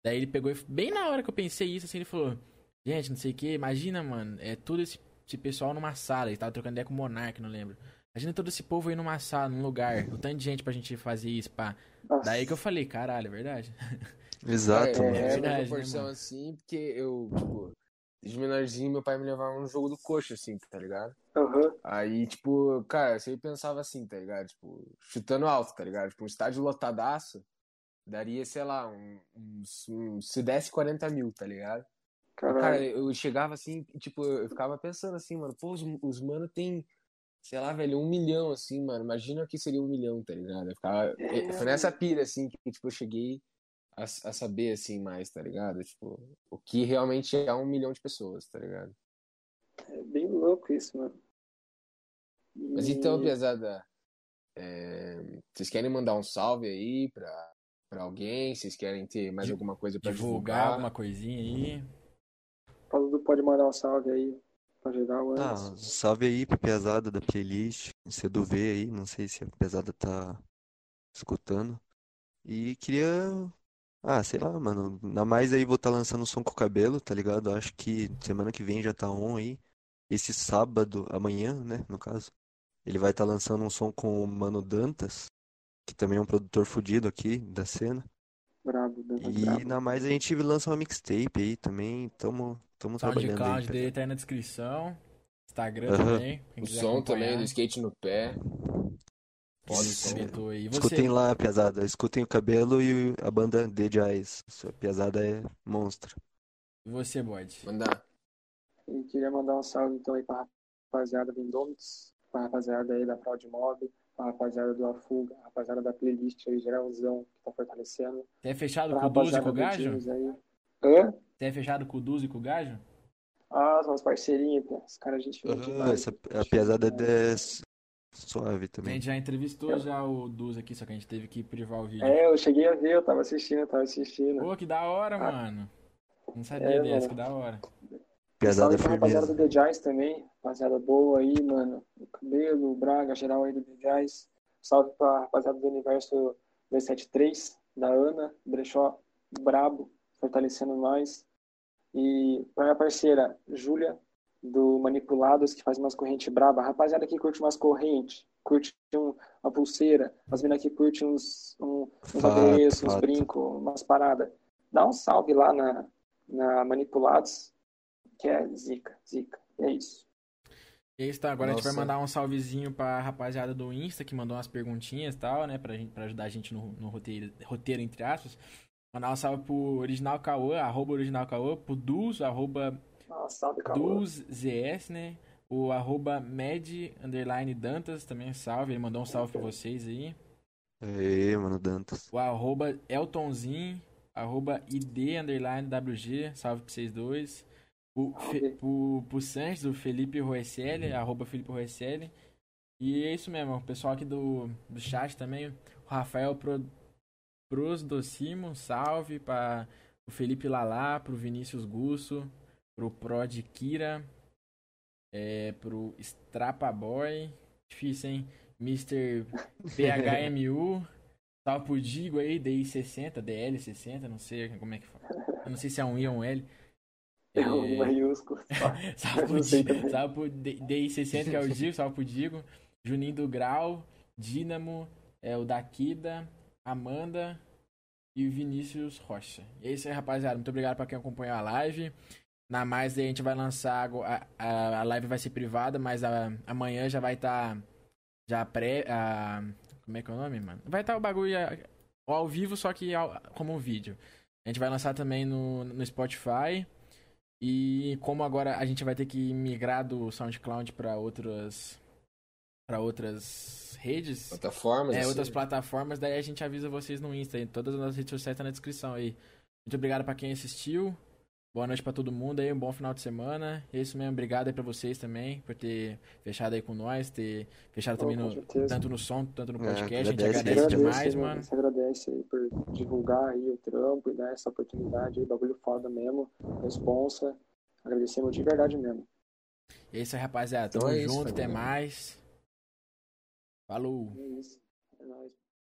Daí ele pegou e, bem na hora que eu pensei isso, assim, ele falou, gente, não sei o que, imagina, mano, é todo esse, esse pessoal numa sala, ele tava trocando ideia com o Monark, não lembro. Imagina todo esse povo aí numa sala, num lugar, o tanto de gente pra gente fazer isso, pá. Nossa. Daí que eu falei, caralho, é verdade. Exato, é, mano. é, verdade, uma né, proporção mano? assim, porque eu, tipo, de menorzinho, meu pai me levava no jogo do coxa, assim, tá ligado? Aham. Aí, tipo, cara, eu sempre pensava assim, tá ligado? Tipo, chutando alto, tá ligado? Tipo, um estádio lotadaço daria, sei lá, um- uns, uns- se desse 40 mil, tá ligado? Cara, Caralho. eu chegava assim, tipo, eu ficava pensando assim, mano, pô, os, os mano tem, sei lá, velho, um milhão, assim, mano, imagina o que seria um milhão, tá ligado? Eu ficava, É. foi nessa pira, assim, que, tipo, eu cheguei a, a saber, assim, mais, tá ligado? Tipo, o que realmente é um milhão de pessoas, tá ligado? É bem louco isso, mano. Mas E- então, pesada, é, vocês querem mandar um salve aí pra, pra alguém? Vocês querem ter mais alguma coisa pra Divulgar divulgar? alguma coisinha aí. Paulo Du pode mandar um salve aí pra geral Ah, antes. salve aí pra pesada da playlist, C do V aí, não sei se a pesada tá escutando. E queria. Ah, sei lá, mano. Na mais aí vou estar lançando um som com o cabelo, tá ligado? Acho que semana que vem já tá on aí. Esse sábado, amanhã, né, no caso. Ele vai estar lançando um som com o Mano Dantas, que também é um produtor fudido aqui da cena. E brabo. na mais a gente lança uma mixtape aí também. Tamo, tamo trabalhando aí, SoundCloud dele tá aí na descrição. Instagram também. O som também acompanhar. do skate no pé. Pode ser. Aí. Escutem lá, pesada. Escutem o cabelo e a banda The Jazz. Sua pesada é monstro. e você, Bode. Mandar. E queria mandar um salve então aí pra rapaziada do Indomites, pra rapaziada aí da Fraud Mob, pra rapaziada do Afuga, a rapaziada da playlist aí, geralzão, que tá fortalecendo. Você é fechado com o Duzi e com o Gajo? Aí. Hã? Você é fechado com o Duzi e com o Gajo? Ah, são os parceirinhos, pô. Os caras, gente fina Aham, demais. essa, a Gente pesada é suave A também. gente já entrevistou já o Duzi aqui, só que a gente teve que privar o vídeo. É, eu cheguei a ver, eu tava assistindo, eu tava assistindo. Pô, que da hora, Ah. mano. Não sabia É, dessa, mano. que da hora. Pesada Salve pra rapaziada do The Jazz também, rapaziada boa aí, mano. O Cabelo, o Braga, geral aí do The Jazz. Salve pra rapaziada do Universo 273, da Ana, Brechó, brabo, fortalecendo nós. E pra minha parceira, Júlia, do Manipulados, que faz umas correntes braba. Rapaziada que curte umas correntes, curte um- uma pulseira, as meninas que curte uns, um, uns adereços, uns brincos, umas paradas. Dá um salve lá na, na Manipulados, que é zica, zica. É isso. E é isso, tá. Agora a gente vai Nossa. mandar um salvezinho pra rapaziada do Insta, que mandou umas perguntinhas e tal, né? Pra, gente, pra ajudar a gente no, no roteiro, roteiro, entre aspas. Mandar um salve pro Original Cauã, arroba Original Cauã, pro Duz, arroba Nossa. DuzZS, né? O arroba Med, underline Dantas, também salve. Ele mandou um salve pra vocês aí. Aê, mano, Dantas. O arroba Eltonzinho, arroba ID, underline WG, salve pra vocês dois. O, Fe, Salve. pro, Sanches, o Felipe Roesselli, arroba Felipe Roesselli. E é isso mesmo, o pessoal aqui do, do chat também, o Rafael Pro, Prosdocimo, salve para o Felipe Lalá, pro Vinícius Gusso, pro Prod Kira, é, pro Strapa Boy, difícil, hein? Mr. PHMU, salve pro Digo aí, DI60, DL60, não sei como é que fala. Eu não sei se é um I ou um L. É um maiúsculo. Salve pro, Não Di- salve pro D- DI60, que é o Digo, salve pro Digo. Juninho do Grau, Dínamo, é, o Daquida, Amanda e o Vinícius Rocha. E é isso aí, rapaziada. Muito obrigado pra quem acompanhou a live. Na mais, a gente vai lançar. A, a, a live vai ser privada, mas a- amanhã já vai estar. já pré. A, como é que é o nome, mano? Vai estar o bagulho a- ao vivo, só que ao- como um vídeo. A gente vai lançar também no, no Spotify. E como agora a gente vai ter que migrar do SoundCloud para outras para outras redes, Plataformas. é, assim. outras plataformas, daí a gente avisa vocês no Insta. Todas as nossas redes sociais estão na descrição aí. Muito obrigado para quem assistiu. Boa noite para todo mundo aí, um bom final de semana. É isso mesmo, obrigado aí pra vocês também por ter fechado aí com nós, ter fechado também no, tanto no som, tanto no É, podcast. a gente agradece agradece demais, né? mano. Você agradece aí por divulgar aí o trampo e dar essa oportunidade aí, bagulho foda mesmo, responsa. Agradecemos de verdade mesmo. E é isso aí, rapaziada. Então Tamo é isso, junto, até família. mais. Falou. É isso. É nóis.